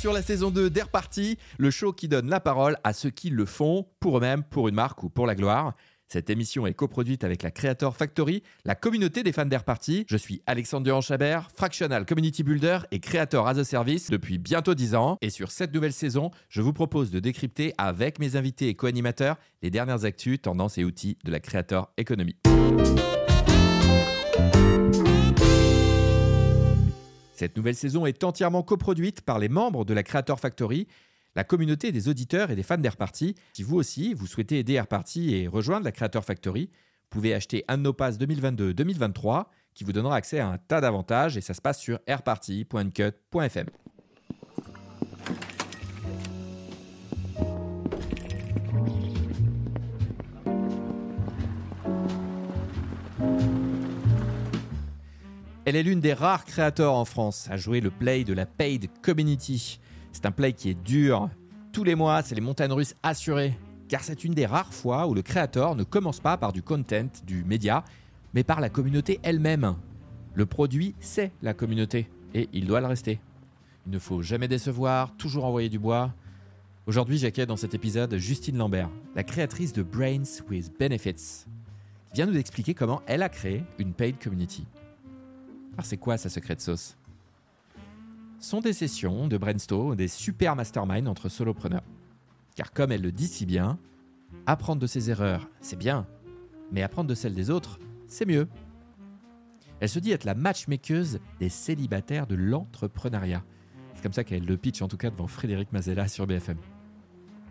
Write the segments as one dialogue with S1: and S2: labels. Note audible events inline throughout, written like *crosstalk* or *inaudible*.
S1: Sur la saison 2 d'Air Party, le show qui donne la parole à ceux qui le font pour eux-mêmes, pour une marque ou pour la gloire. Cette émission est coproduite avec la Creator Factory, la communauté des fans d'Air Party. Je suis Alexandre Durand-Chabert, fractional community builder et créateur as a service depuis bientôt 10 ans. Et sur cette nouvelle saison, je vous propose de décrypter avec mes invités et co-animateurs les dernières actus, tendances et outils de la Creator Economy. Cette nouvelle saison est entièrement coproduite par les membres de la Creator Factory, la communauté des auditeurs et des fans d'Airparty. Si vous aussi, vous souhaitez aider Airparty et rejoindre la Creator Factory, vous pouvez acheter un de nos passes 2022-2023 qui vous donnera accès à un tas d'avantages et ça se passe sur airparty.cut.fm. Elle est l'une des rares créateurs en France à jouer le play de la paid community. C'est un play qui est dur. Tous les mois, c'est les montagnes russes assurées. Car c'est une des rares fois où le créateur ne commence pas par du content, du média, mais par la communauté elle-même. Le produit, c'est la communauté. Et il doit le rester. Il ne faut jamais décevoir, toujours envoyer du bois. Aujourd'hui, j'accueille dans cet épisode Justine Lambert, la créatrice de Brains with Benefits, qui vient nous expliquer comment elle a créé une paid community. Alors c'est quoi sa secret sauce? Sont des sessions de brainstorm, des super masterminds entre solopreneurs. Car comme elle le dit si bien, apprendre de ses erreurs, c'est bien, mais apprendre de celles des autres, c'est mieux. Elle se dit être la matchmakeuse des célibataires de l'entrepreneuriat. C'est comme ça qu'elle le pitch en tout cas devant Frédéric Mazella sur BFM.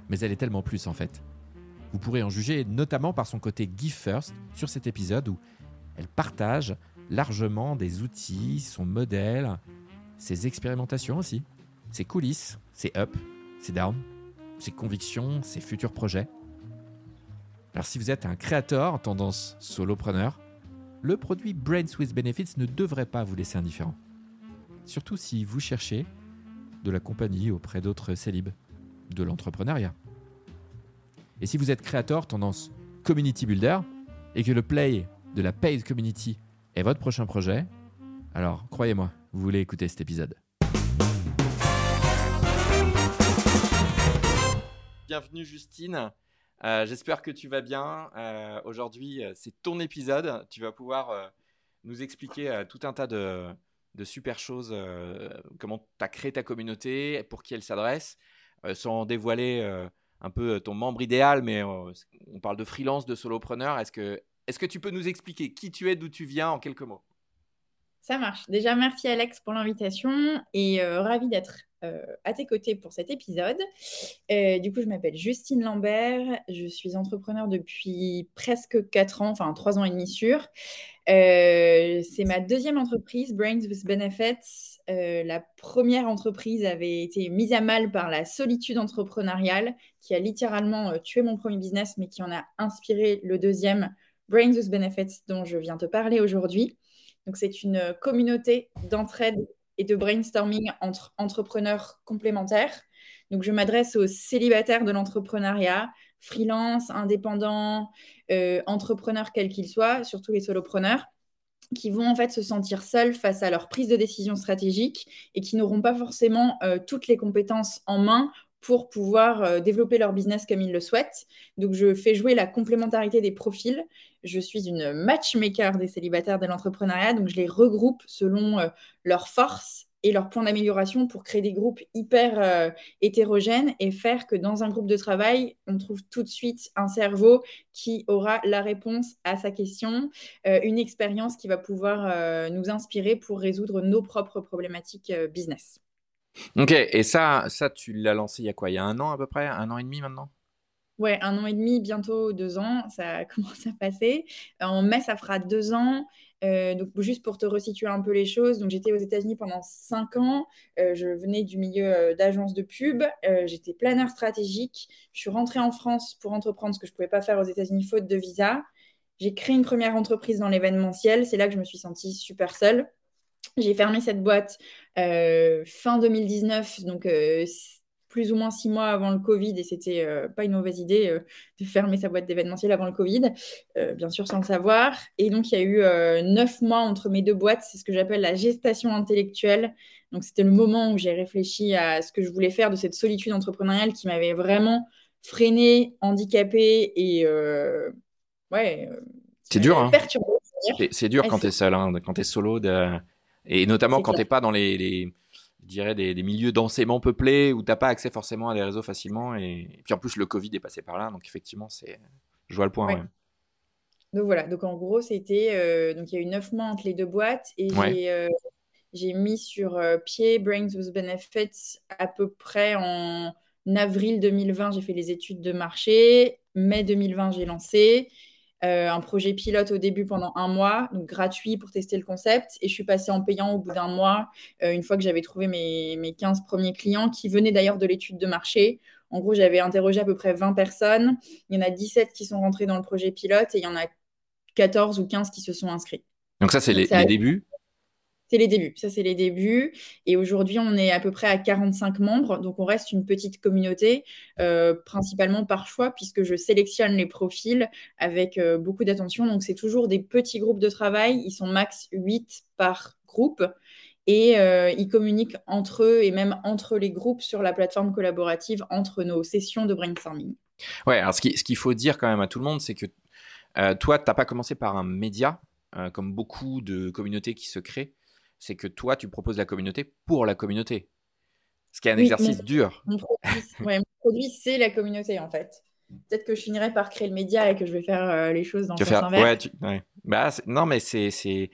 S1: Mais elle est tellement plus en fait. Vous pourrez en juger notamment par son côté give first sur cet épisode où elle partage largement des outils, son modèle, ses expérimentations aussi, ses coulisses, ses up, ses down, ses convictions, ses futurs projets. Alors si vous êtes un créateur tendance solopreneur, le produit Brains with Benefits ne devrait pas vous laisser indifférent. Surtout si vous cherchez de la compagnie auprès d'autres célibes, de l'entrepreneuriat. Et si vous êtes créateur tendance community builder et que le play de la paid community est votre prochain projet, alors croyez-moi, vous voulez écouter cet épisode. Bienvenue Justine, Euh, j'espère que tu vas bien. Euh, Aujourd'hui, euh, c'est ton épisode. Tu vas pouvoir nous expliquer tout un tas de, de super choses, comment tu as créé ta communauté, pour qui elle s'adresse, sans dévoiler un peu ton membre idéal, mais on parle de freelance, de solopreneur. Est-ce que, est-ce que tu peux nous expliquer qui tu es, d'où tu viens en quelques mots?
S2: Ça marche. Déjà, merci Alex pour l'invitation et euh, ravi d'être euh, à tes côtés pour cet épisode. Euh, du coup, je m'appelle Justine Lambert. Je suis entrepreneur depuis presque 4 ans, enfin 3 ans et demi sûr. C'est ma deuxième entreprise, Brains with Benefits. La première entreprise avait été mise à mal par la solitude entrepreneuriale qui a littéralement tué mon premier business, mais qui en a inspiré le deuxième, Brains with Benefits, dont je viens te parler aujourd'hui. Donc, c'est une euh, communauté d'entraide et de brainstorming entre entrepreneurs complémentaires. Donc, je m'adresse aux célibataires de l'entrepreneuriat, freelance, indépendants, euh, entrepreneurs quels qu'ils soient, surtout les solopreneurs, qui vont en fait se sentir seuls face à leur prise de décision stratégique et qui n'auront pas forcément euh, toutes les compétences en main pour pouvoir euh, développer leur business comme ils le souhaitent. Donc, je fais jouer la complémentarité des profils. Je suis une matchmaker des célibataires de l'entrepreneuriat, donc je les regroupe selon euh, leurs forces et leurs points d'amélioration pour créer des groupes hyper euh, hétérogènes et faire que dans un groupe de travail, on trouve tout de suite un cerveau qui aura la réponse à sa question, une expérience qui va pouvoir nous inspirer pour résoudre nos propres problématiques business.
S1: Ok, et ça, ça tu l'as lancé il y a quoi? Il y a un an à peu près? Un an et demi maintenant?
S2: Ouais, un an et demi, bientôt deux ans, *laughs* ça commence à passer. Euh, En mai, ça fera deux ans. Euh, donc, juste pour te resituer un peu les choses, j'étais aux États-Unis pendant cinq ans. Euh, je venais du milieu d'agence de pub. J'étais planeur stratégique. Je suis rentrée en France pour entreprendre ce que je ne pouvais pas faire aux États-Unis faute de visa. J'ai créé une première entreprise dans l'événementiel. C'est là que je me suis sentie super seule. J'ai fermé cette boîte euh, fin 2019, donc euh, plus ou moins six mois avant le Covid, et c'était euh, pas une mauvaise idée euh, de fermer sa boîte d'événementiel avant le Covid, bien sûr sans le savoir. Et donc il y a eu neuf mois entre mes deux boîtes, c'est ce que j'appelle la gestation intellectuelle. Donc c'était le moment où j'ai réfléchi à ce que je voulais faire de cette solitude entrepreneuriale qui m'avait vraiment freiné, handicapé et ouais.
S1: C'est dur, hein. C'est dur quand tu es seul, hein, quand tu es solo, et notamment quand tu n'es pas dans les, dirais des, milieux densément peuplés où tu n'as pas accès forcément à des réseaux facilement. Et... puis en plus, le Covid est passé par là, donc effectivement, c'est... je vois le point.
S2: Donc voilà, donc en gros, c'était. Euh, donc il y a eu neuf mois entre les deux boîtes et euh, j'ai, mis sur euh, pied Brains with Benefits à peu près en avril 2020. J'ai fait les études de marché. Mai 2020, j'ai lancé. Euh, un projet pilote au début pendant un mois, donc gratuit pour tester le concept. Et je suis passée en payant au bout d'un mois, euh, une fois que j'avais trouvé mes, mes 15 premiers clients, qui venaient d'ailleurs de l'étude de marché. En gros, j'avais interrogé à peu près 20 personnes. Il y en a 17 qui sont rentrés dans le projet pilote et il y en a 14 ou 15 qui se sont inscrits.
S1: Donc ça, c'est les, les débuts
S2: c'est les débuts, ça c'est les débuts. Et aujourd'hui, on est à peu près à 45 membres, donc on reste une petite communauté, euh, principalement par choix, puisque je sélectionne les profils avec euh, beaucoup d'attention. Donc c'est toujours des petits groupes de travail, ils sont max 8 par groupe. Et euh, ils communiquent entre eux et même entre les groupes sur la plateforme collaborative entre nos sessions de brainstorming.
S1: Ouais, alors ce qu'il faut dire quand même à tout le monde, c'est que toi, tu n'as pas commencé par un média, comme beaucoup de communautés qui se créent c'est que toi, tu proposes la communauté pour la communauté. Ce qui est un exercice dur.
S2: Mon produit, c'est la communauté, en fait. Peut-être que je finirai par créer le média et que je vais faire euh, les choses dans le sens inverse.
S1: Bah, non, mais c'est, il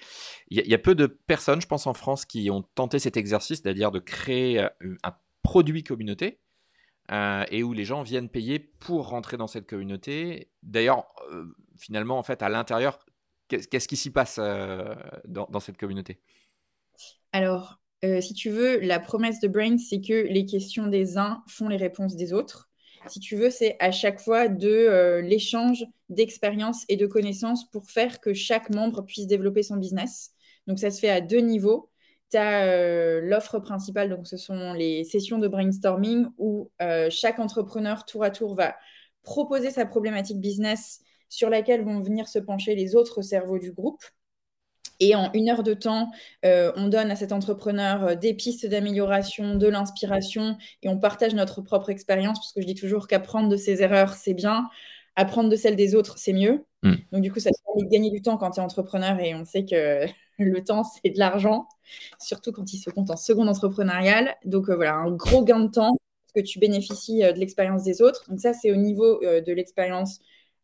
S1: y, a peu de personnes, je pense, en France, qui ont tenté cet exercice, c'est-à-dire de créer euh, un produit communauté euh, et où les gens viennent payer pour rentrer dans cette communauté. D'ailleurs, finalement, en fait, à l'intérieur, qu'est-ce qui s'y passe dans, cette communauté?
S2: Alors, euh, si tu veux, la promesse de Brain, c'est que les questions des uns font les réponses des autres. Si tu veux, c'est à chaque fois de euh, l'échange d'expériences et de connaissances pour faire que chaque membre puisse développer son business. Donc, ça se fait à deux niveaux. Tu as euh, l'offre principale, donc ce sont les sessions de brainstorming où chaque entrepreneur tour à tour va proposer sa problématique business sur laquelle vont venir se pencher les autres cerveaux du groupe. Et en une heure de temps, euh, on donne à cet entrepreneur euh, des pistes d'amélioration, de l'inspiration, et on partage notre propre expérience, parce que je dis toujours qu'apprendre de ses erreurs, c'est bien, apprendre de celles des autres, c'est mieux. Mm. Donc du coup, ça te permet de gagner du temps quand tu es entrepreneur, et on sait que *laughs* le temps, c'est de l'argent, surtout quand il se compte en seconde entrepreneuriale. Donc euh, voilà, un gros gain de temps, parce que tu bénéficies de l'expérience des autres. Donc ça, c'est au niveau de l'expérience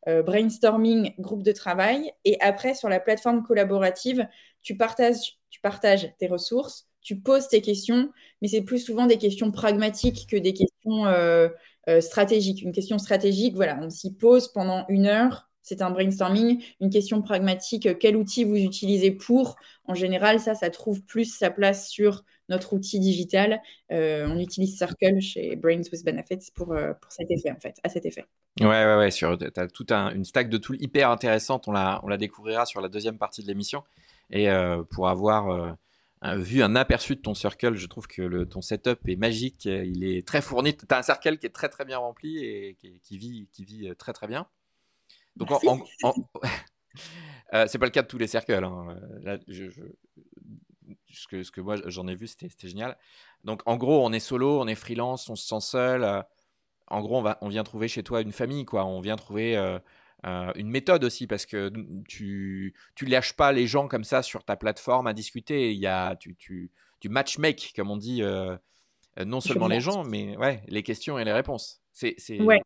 S2: euh, brainstorming, groupe de travail. Et après, sur la plateforme collaborative, tu partages, tu partages tes ressources, tu poses tes questions, mais c'est plus souvent des questions pragmatiques que des questions euh, euh, stratégiques. Une question stratégique, voilà, on s'y pose pendant une heure. C'est un brainstorming, une question pragmatique, quel outil vous utilisez pour? En général, ça, ça trouve plus sa place sur notre outil digital. Euh, on utilise Circle chez Brains with Benefits pour, euh, pour cet effet, en fait, à cet effet.
S1: Ouais, ouais, ouais. Tu as toute un, une stack de tools hyper intéressante. On la, on la découvrira sur la deuxième partie de l'émission. Et euh, pour avoir vu un aperçu de ton Circle, je trouve que le, ton setup est magique. Il est très fourni. Tu as un Circle qui est très, très bien rempli et qui, vit, qui vit très, très bien. Donc, *laughs* c'est pas le cas de tous les cercles. Hein. Là, je, ce que, ce que moi j'en ai vu, c'était génial. Donc en gros, on est solo, on est freelance, on se sent seul. Euh, en gros, on, va, on vient trouver chez toi une famille, quoi. On vient trouver euh, euh, une méthode aussi, parce que tu tu lâches pas les gens comme ça sur ta plateforme à discuter. Il y a, tu, tu, tu matchmake, comme on dit, non seulement les gens, mais ouais, les questions et les réponses. C'est,
S2: ouais.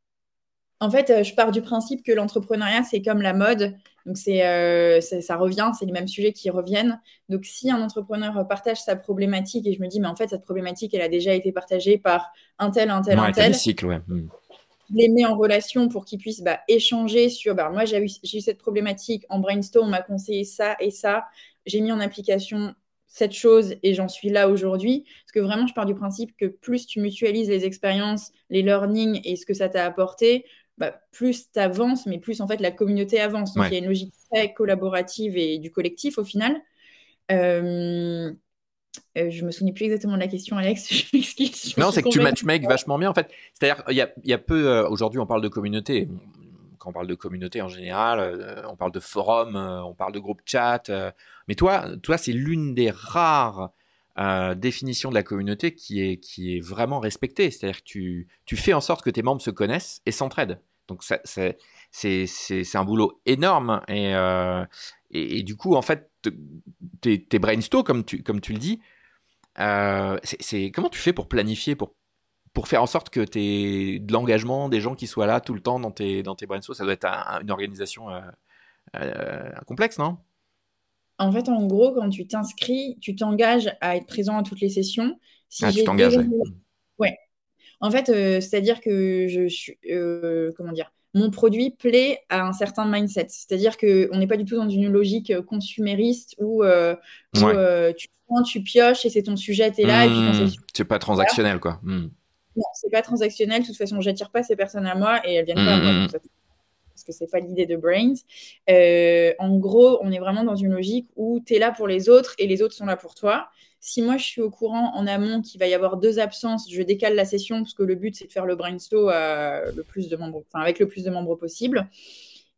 S2: En fait, euh, je pars du principe que l'entrepreneuriat, c'est comme la mode. Donc, euh, c'est, ça revient, c'est les mêmes sujets qui reviennent. Donc, si un entrepreneur partage sa problématique et je me dis, mais en fait, cette problématique, elle a déjà été partagée par un tel, un tel, un tel.
S1: cycle, ouais. Hmm.
S2: Je les mets en relation pour qu'ils puissent bah, échanger sur, bah, moi, j'ai eu, cette problématique en brainstorm, on m'a conseillé ça et ça. J'ai mis en application cette chose et j'en suis là aujourd'hui. Parce que vraiment, je pars du principe que plus tu mutualises les expériences, les learnings et ce que ça t'a apporté, bah, plus tu avances, mais plus en fait la communauté avance. Donc il y a une logique très collaborative et du collectif au final. Euh, euh, je me souviens plus exactement de la question, Alex. *laughs* Je
S1: m'excuse. Non, c'est que tu matchmakes vachement bien en fait. C'est-à-dire, il y a, y a, peu. Euh, aujourd'hui, on parle de communauté. Quand on parle de communauté en général, euh, on parle de forum, on parle de groupe chat. mais toi, toi c'est l'une des rares définition de la communauté qui est, qui est vraiment respectée. C'est-à-dire que tu, tu fais en sorte que tes membres se connaissent et s'entraident. Donc c'est un boulot énorme et, et, du coup en fait tes, brainstorms comme tu, comme tu le dis, c'est comment tu fais pour planifier, pour pour faire en sorte que tu aies de l'engagement, des gens qui soient là tout le temps dans tes, dans tes brainstorms, ça doit être une organisation euh, euh, complexe, non?
S2: En fait, en gros, quand tu t'inscris, tu t'engages à être présent à toutes les sessions.
S1: Si ah, tu t'engages.
S2: Ouais. En fait, euh, c'est-à-dire que je suis. comment dire mon produit plaît à un certain mindset. C'est-à-dire qu'on n'est pas du tout dans une logique consumériste où, tu prends, tu pioches et c'est ton sujet, tu es là. et puis
S1: mmh. c'est pas transactionnel, quoi. Mmh.
S2: Non, c'est pas transactionnel. De toute façon, j'attire pas ces personnes à moi et elles viennent pas à moi. Mm, mm, mm. Parce que c'est pas l'idée de Brains. Euh, en gros, on est vraiment dans une logique où tu es là pour les autres et les autres sont là pour toi. Si moi je suis au courant en amont qu'il va y avoir deux absences, je décale la session parce que le but c'est de faire le brainstorm le plus de membres, enfin avec le plus de membres possible.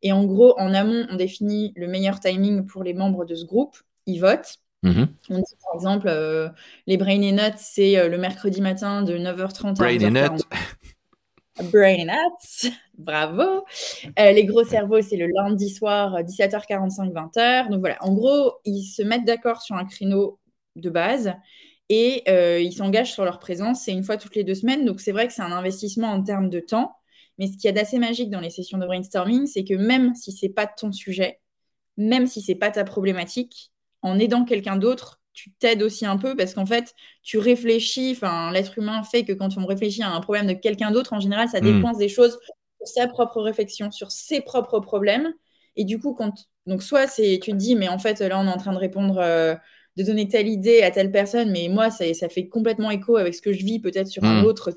S2: Et en gros, en amont, on définit le meilleur timing pour les membres de ce groupe. Ils votent.
S1: Mhm.
S2: On dit par exemple, euh, les Brain et Nuts, c'est euh, le mercredi matin de 9h30
S1: à Brain et Nuts.
S2: Brain Nuts, *laughs* bravo. Euh, les gros cerveaux, c'est le lundi soir, 17h45, 20h. Donc voilà, en gros, ils se mettent d'accord sur un créneau de base et ils s'engagent sur leur présence. C'est une fois toutes les deux semaines. Donc c'est vrai que c'est un investissement en termes de temps. Mais ce qu'il y a d'assez magique dans les sessions de brainstorming, c'est que même si c'est pas ton sujet, même si c'est pas ta problématique, en aidant quelqu'un d'autre, tu t'aides aussi un peu parce qu'en fait, tu réfléchis, enfin, l'être humain fait que quand on réfléchit à un problème de quelqu'un d'autre, en général, ça hmm. dépense des choses sur sa propre réflexion, sur ses propres problèmes. Et du coup, quand. Donc, soit c'est, tu te dis, mais en fait, là, on est en train de répondre, euh, de donner telle idée à telle personne, mais moi, ça, ça fait complètement écho avec ce que je vis peut-être sur un hmm. autre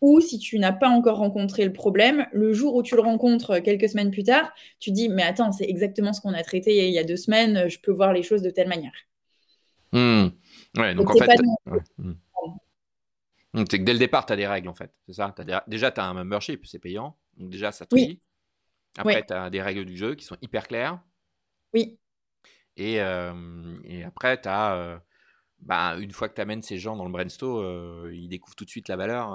S2: ou si tu n'as pas encore rencontré le problème, le jour où tu le rencontres quelques semaines plus tard, tu dis mais attends, c'est exactement ce qu'on a traité il y a deux semaines, je peux voir les choses de telle manière.
S1: Hmm. Ouais, donc, en fait. Hmm. c'est que dès le départ, tu as des règles en fait. C'est ça Déjà, tu as un membership, c'est payant. Donc déjà, ça trie. Après, tu as des règles du jeu qui sont hyper claires.
S2: Oui.
S1: Et, euh, et après, tu as. Euh, bah, une fois que tu amènes ces gens dans le brainstorm, euh, ils découvrent tout de suite la valeur.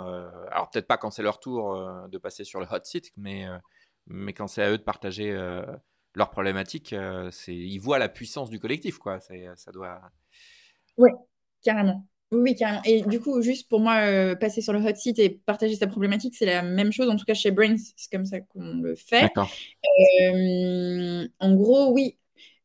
S1: Alors peut-être pas quand c'est leur tour de passer sur le hot seat, mais, mais quand c'est à eux de partager leurs problématiques, ils voient la puissance du collectif. Quoi. ça doit...
S2: Oui, carrément. Oui, carrément. Et du coup, juste pour moi, passer sur le hot seat et partager sa problématique, c'est la même chose. En tout cas, chez Brains, c'est comme ça qu'on le fait. en gros, oui.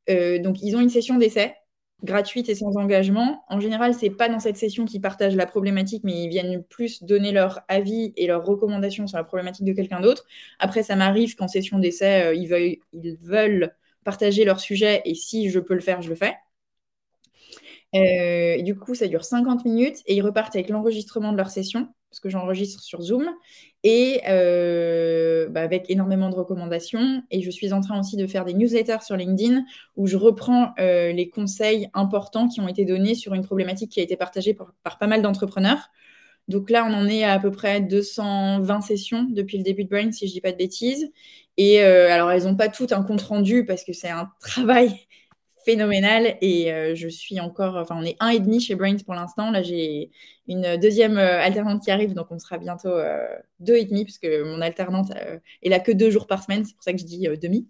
S2: donc, ils ont une session d'essai gratuite et sans engagement. En général, c'est pas dans cette session qu'ils partagent la problématique, mais ils viennent plus donner leur avis et leurs recommandations sur la problématique de quelqu'un d'autre. Après, ça m'arrive qu'en session d'essai, euh, ils, veulent, ils veulent partager leur sujet et si je peux le faire, je le fais. Euh, du coup, ça dure 50 minutes et ils repartent avec l'enregistrement de leur session, parce que j'enregistre sur Zoom, et euh, bah, avec énormément de recommandations. Et je suis en train aussi de faire des newsletters sur LinkedIn où je reprends euh, les conseils importants qui ont été donnés sur une problématique qui a été partagée par, par pas mal d'entrepreneurs. Donc là, on en est à à peu près 220 sessions depuis le début de Brain, si je dis pas de bêtises. Et alors, elles n'ont pas toutes un compte rendu parce que c'est un *laughs* travail phénoménal et euh, je suis encore, enfin on est un et demi chez Brains pour l'instant. Là j'ai une deuxième euh, alternante qui arrive, donc on sera bientôt euh, deux et demi parce que mon alternante est là que deux jours par semaine, c'est pour ça que je dis demi.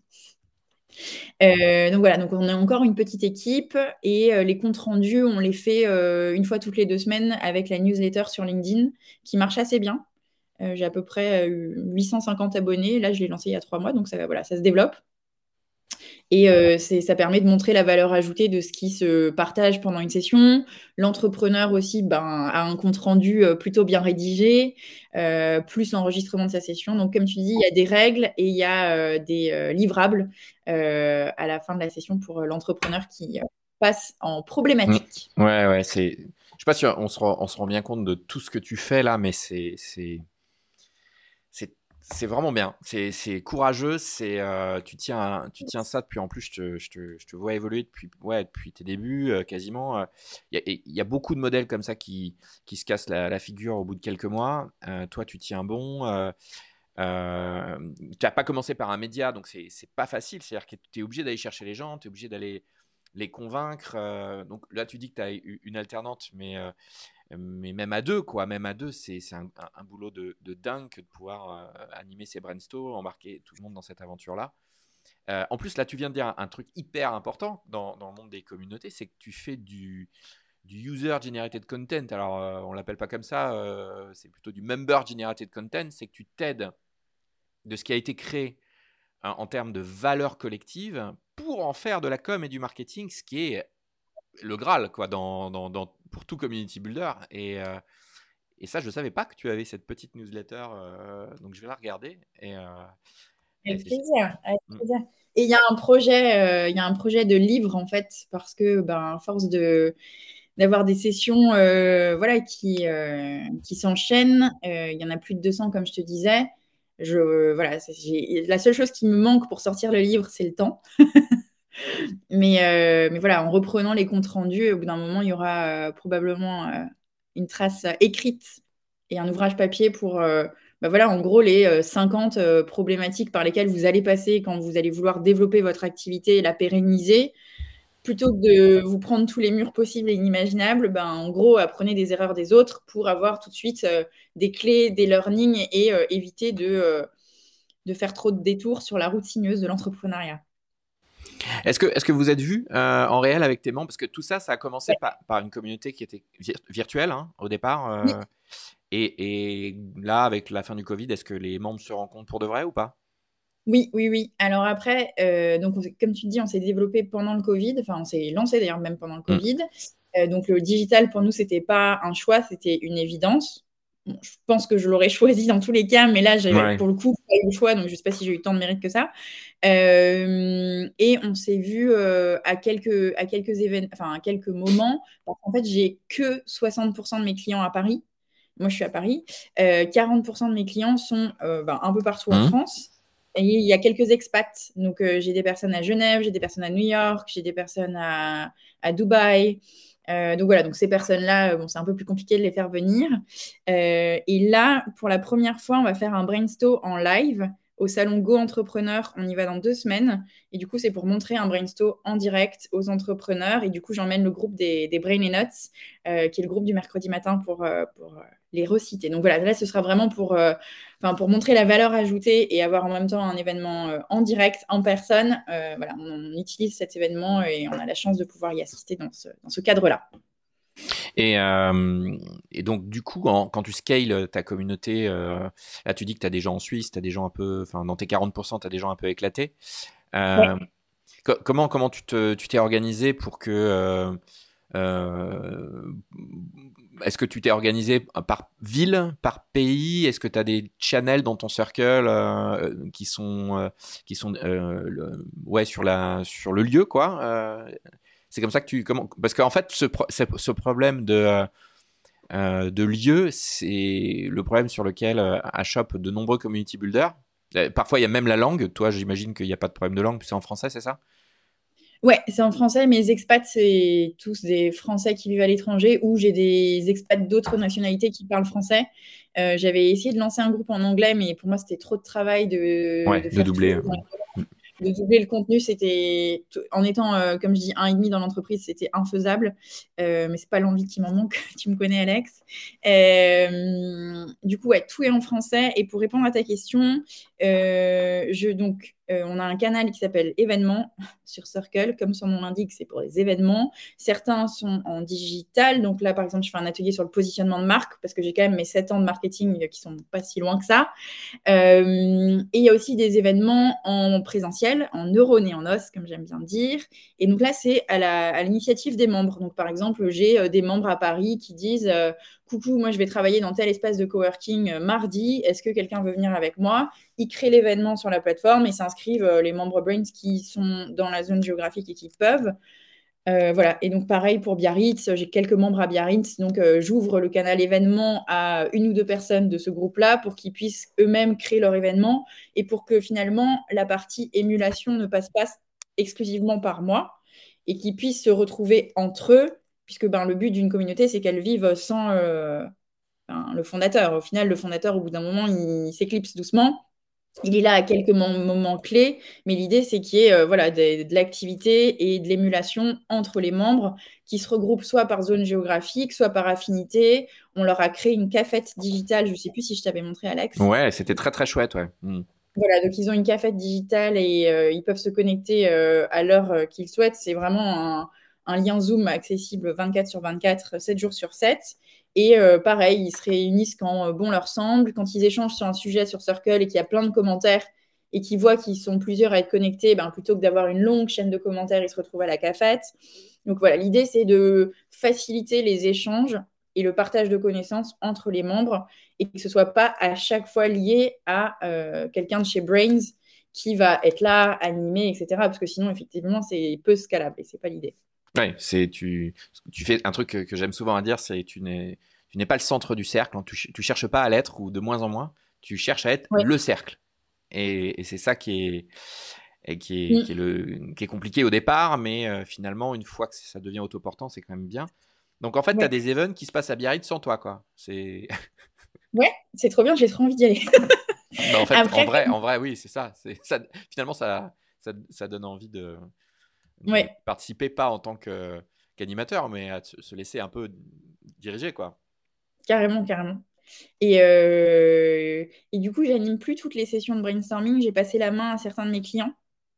S2: donc voilà, donc on est encore une petite équipe et les comptes rendus, on les fait une fois toutes les deux semaines avec la newsletter sur LinkedIn qui marche assez bien. J'ai à peu près 850 abonnés. Là, je l'ai lancé il y a trois mois, donc ça, voilà, ça se développe. Et euh, ça permet de montrer la valeur ajoutée de ce qui se partage pendant une session. L'entrepreneur aussi ben, a un compte rendu euh, plutôt bien rédigé, euh, plus l'enregistrement de sa session. Donc, comme tu dis, il y a des règles et il y a des livrables à la fin de la session pour l'entrepreneur qui passe en problématique.
S1: Mmh. Ouais, ouais, c'est. Je sais pas si on se, rend, on se rend bien compte de tout ce que tu fais là, mais c'est c'est vraiment bien. C'est courageux. C'est euh, tu tiens tu tiens ça depuis en plus je te, je te, je te vois évoluer depuis ouais depuis tes débuts euh, quasiment. Il y, a beaucoup de modèles comme ça qui qui se cassent la, figure au bout de quelques mois. Euh, toi tu tiens bon. tu n'as pas commencé par un média donc c'est pas facile. C'est-à-dire que tu es obligé d'aller chercher les gens. Tu es obligé d'aller les convaincre. donc là, tu dis que tu as une alternante, mais mais même à deux, quoi, même à deux, c'est un, boulot de, dingue de pouvoir animer ces brainstorms, embarquer tout le monde dans cette aventure-là. en plus, là, tu viens de dire un, truc hyper important dans, dans, le monde des communautés, c'est que tu fais du, du user generated content. Alors, euh, on l'appelle pas comme ça, euh, c'est plutôt du member generated content. C'est que tu t'aides de ce qui a été créé hein, en termes de valeur collective pour en faire de la com et du marketing, ce qui est le Graal quoi, dans, dans, pour tout community builder. Et, euh, et ça, je ne savais pas que tu avais cette petite newsletter, donc je vais la regarder. Et,
S2: avec plaisir, mm. plaisir. Et il y a un projet, il y a un projet de livre en fait, parce que ben, force de d'avoir des sessions euh, voilà, qui, euh, qui s'enchaînent. Euh, il y en a plus de 200, comme je te disais. Je, voilà, la seule chose qui me manque pour sortir le livre, c'est le temps. *laughs* mais, mais voilà, en reprenant les comptes rendus, au bout d'un moment, il y aura probablement une trace écrite et un ouvrage papier pour, bah voilà, en gros, les 50 problématiques par lesquelles vous allez passer quand vous allez vouloir développer votre activité et la pérenniser plutôt que de vous prendre tous les murs possibles et inimaginables, ben, en gros, apprenez des erreurs des autres pour avoir tout de suite euh, des clés, des learnings et euh, éviter de, euh, de faire trop de détours sur la route sinueuse de l'entrepreneuriat.
S1: Est-ce que, est que vous êtes vu en réel avec tes membres? Parce que tout ça, ça a commencé par, par, une communauté qui était virtuelle hein, au départ. et, et, là, avec la fin du Covid, est-ce que les membres se rencontrent pour de vrai ou pas?
S2: Oui, oui, oui. Alors après, euh, donc comme tu dis, on s'est développé pendant le Covid. Enfin, on s'est lancé d'ailleurs même pendant le mmh. Covid. Euh, donc le digital pour nous, c'était pas un choix, c'était une évidence. Je pense que je l'aurais *laughs* choisi dans tous les cas, mais là, j'avais pour le coup pas eu le choix, donc je sais pas si j'ai eu tant de mérite que ça. Euh, et on s'est vu à quelques à quelques événements, enfin à quelques moments. en fait, j'ai que 60% de mes clients à Paris. Moi, je suis à Paris. 40% de mes clients sont ben, un peu partout en mmh. France il y a quelques expats. Donc, euh, j'ai des personnes à Genève, j'ai des personnes à New York, j'ai des personnes à, à Dubaï. Euh, donc voilà, donc ces personnes-là, euh, bon, c'est un peu plus compliqué de les faire venir. et là, pour la première fois, on va faire un brainstorm en live au salon Go Entrepreneur. On y va dans deux semaines. Et du coup, c'est pour montrer un brainstorm en direct aux entrepreneurs. Et du coup, j'emmène le groupe des, des Brain and Nuts, euh, qui est le groupe du mercredi matin pour, euh, pour euh, les reciter. Donc voilà, là, ce sera vraiment pour, pour montrer la valeur ajoutée et avoir en même temps un événement en direct, en personne. voilà, on, utilise cet événement et on a la chance de pouvoir y assister dans ce, dans ce cadre-là.
S1: Et, euh, et, donc, du coup, quand tu scales ta communauté, euh, là, tu dis que tu as des gens en Suisse, tu as des gens un peu, enfin, dans tes 40%, tu as des gens un peu éclatés. Comment, comment tu t'es tu organisé pour que. Est-ce que tu t'es organisé par ville, par pays? Est-ce que tu as des channels dans ton circle qui sont, qui sont ouais, sur, la, sur le lieu quoi c'est comme ça que tu. Comment, parce qu'en fait, ce, ce, problème de, euh, de lieu, c'est le problème sur lequel euh, achoppent de nombreux community builders. Euh, parfois, il y a même la langue. Toi, j'imagine qu'il n'y a pas de problème de langue, puis c'est en français, c'est ça?
S2: Ouais, c'est en français. Mes expats, c'est tous des Français qui vivent à l'étranger ou j'ai des expats d'autres nationalités qui parlent français. J'avais essayé de lancer un groupe en anglais, mais pour moi, c'était trop de travail de,
S1: de, doubler
S2: de doubler le contenu, c'était en étant, euh, comme je dis, un et demi dans l'entreprise, c'était infaisable. Euh, mais c'est pas l'envie qui m'en manque. *laughs* tu me connais, Alex. Euh, du coup, ouais, tout est en français. Et pour répondre à ta question, euh, je donc euh, on a un canal qui s'appelle événements *laughs* sur Circle, comme son nom l'indique, c'est pour les événements. Certains sont en digital, donc là par exemple, je fais un atelier sur le positionnement de marque parce que j'ai quand même mes 7 ans de marketing qui sont pas si loin que ça. Euh, et il y a aussi des événements en présentiel, en neurones et en os, comme j'aime bien dire. Et donc là, c'est à l'initiative des membres. Donc par exemple, j'ai des membres à Paris qui disent coucou, moi je vais travailler dans tel espace de coworking euh, mardi, est-ce que quelqu'un veut venir avec moi? Ils créent l'événement sur la plateforme et s'inscrivent euh, les membres Brains qui sont dans la zone géographique et qui peuvent. Euh, voilà, et donc pareil pour Biarritz, j'ai quelques membres à Biarritz, donc j'ouvre le canal événement à une ou deux personnes de ce groupe-là pour qu'ils puissent eux-mêmes créer leur événement et pour que finalement la partie émulation ne passe pas exclusivement par moi et qu'ils puissent se retrouver entre eux puisque ben, le but d'une communauté, c'est qu'elle vive sans euh, le fondateur. Au final, le fondateur, au bout d'un moment, il, s'éclipse doucement. il est là à quelques moments clés, mais l'idée, c'est qu'il y ait euh, voilà, de, l'activité et de l'émulation entre les membres qui se regroupent soit par zone géographique, soit par affinité. On leur a créé une cafette digitale, je ne sais plus si je t'avais montré, Alex.
S1: Ouais, c'était très, très chouette, ouais.
S2: Hmm. Voilà, donc ils ont une cafette digitale et euh, ils peuvent se connecter euh, à l'heure qu'ils souhaitent. C'est vraiment un, un, lien Zoom accessible 24 sur 24, 7 jours sur 7. Et euh, pareil, ils se réunissent quand euh, bon leur semble, quand ils échangent sur un sujet sur Circle et qu'il y a plein de commentaires et qu'ils voient qu'ils sont plusieurs à être connectés, ben, plutôt que d'avoir une longue chaîne de commentaires, ils se retrouvent à la cafette. Donc voilà, l'idée c'est de faciliter les échanges et le partage de connaissances entre les membres et que ce soit pas à chaque fois lié à euh, quelqu'un de chez Brains qui va être là, animé, etc. Parce que sinon, effectivement, c'est peu scalable et c'est pas l'idée.
S1: Ouais, c'est tu, tu fais un truc que, j'aime souvent à dire, c'est tu n'es tu n'es pas le centre du cercle, hein. tu, tu cherches pas à l'être ou de moins en moins, tu cherches à être le cercle. Et, c'est ça qui est et qui est, qui est, le, qui est compliqué au départ, mais euh, finalement, une fois que ça devient autoportant, c'est quand même bien. Donc en fait, tu as des events qui se passent à Biarritz sans toi, quoi. C'est *laughs*
S2: Ouais, c'est trop bien, j'ai trop envie d'y aller.
S1: Bah, en fait, en, vrai, en vrai, oui, c'est ça. ça. Finalement, ça, ça, ça donne envie de, ouais. participer pas en tant qu'animateur, mais à se laisser un peu diriger, quoi.
S2: Carrément, carrément. Et, euh, et du coup, j'anime plus toutes les sessions de brainstorming. J'ai passé la main à certains de mes clients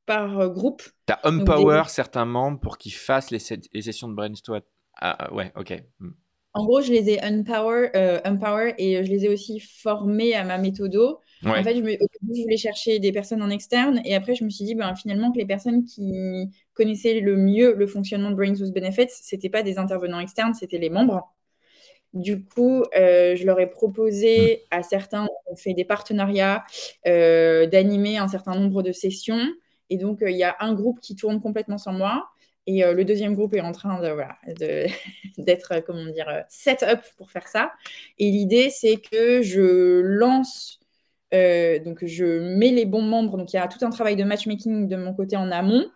S2: par euh, groupe.
S1: Tu as empower certains membres pour qu'ils fassent les, les, sessions de brainstorming. Ah, ouais, ok. Hmm.
S2: En gros, je les ai empower, euh, empower et je les ai aussi formés à ma méthode. En fait, je, je, voulais chercher des personnes en externe et après, je me suis dit ben, finalement que les personnes qui connaissaient le mieux le fonctionnement de Brains with Benefits, ce n'étaient pas des intervenants externes, c'était les membres. Du coup, euh, je leur ai proposé hmm. à certains, on fait des partenariats, euh, d'animer un certain nombre de sessions. Et donc, euh, il y a un groupe qui tourne complètement sans moi. Et le deuxième groupe est en train de, voilà, *laughs* d'être, comment dire, set up pour faire ça. Et l'idée, c'est que je lance, donc je mets les bons membres. Donc, il y a tout un travail de matchmaking de mon côté en amont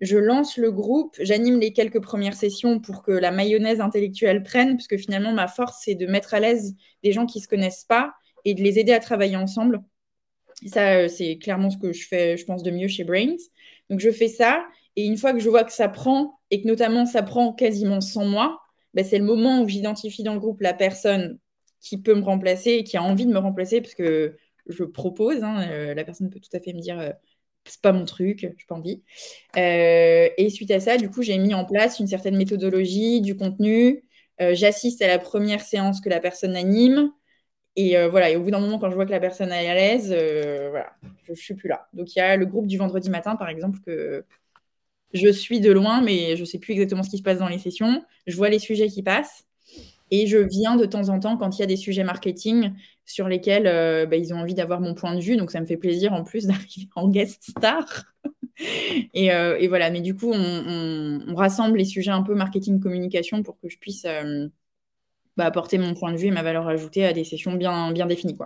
S2: je lance le groupe, j'anime les quelques premières sessions pour que la mayonnaise intellectuelle prenne, parce que finalement, ma force, c'est de mettre à l'aise des gens qui ne se connaissent pas et de les aider à travailler ensemble. ça, euh, c'est clairement ce que je fais, je pense, de mieux chez Brains. Donc, je fais ça. Et une fois que je vois que ça prend, et que notamment ça prend quasiment 100 mois, ben, c'est le moment où j'identifie dans le groupe la personne qui peut me remplacer et qui a envie de me remplacer, parce que je propose. Hein, euh, la personne peut tout à fait me dire euh, c'est pas mon truc, j'ai pas envie. Euh, et suite à ça, du coup, j'ai mis en place une certaine méthodologie, du contenu. Euh, j'assiste à la première séance que la personne anime. Et voilà, et au bout d'un moment, quand je vois que la personne est à l'aise, voilà, je, ne suis plus là. Donc il y a le groupe du vendredi matin, par exemple, que je suis de loin, mais je sais plus exactement ce qui se passe dans les sessions. Je vois les sujets qui passent. Et je viens de temps en temps quand il y a des sujets marketing sur lesquels euh, bah, ils ont envie d'avoir mon point de vue. Donc ça me fait plaisir en plus *laughs* d'arriver en guest star. *laughs* Euh, et, voilà, mais du coup, on, rassemble les sujets un peu marketing communication pour que je puisse euh, bah, apporter mon point de vue et ma valeur ajoutée à des sessions bien, définies.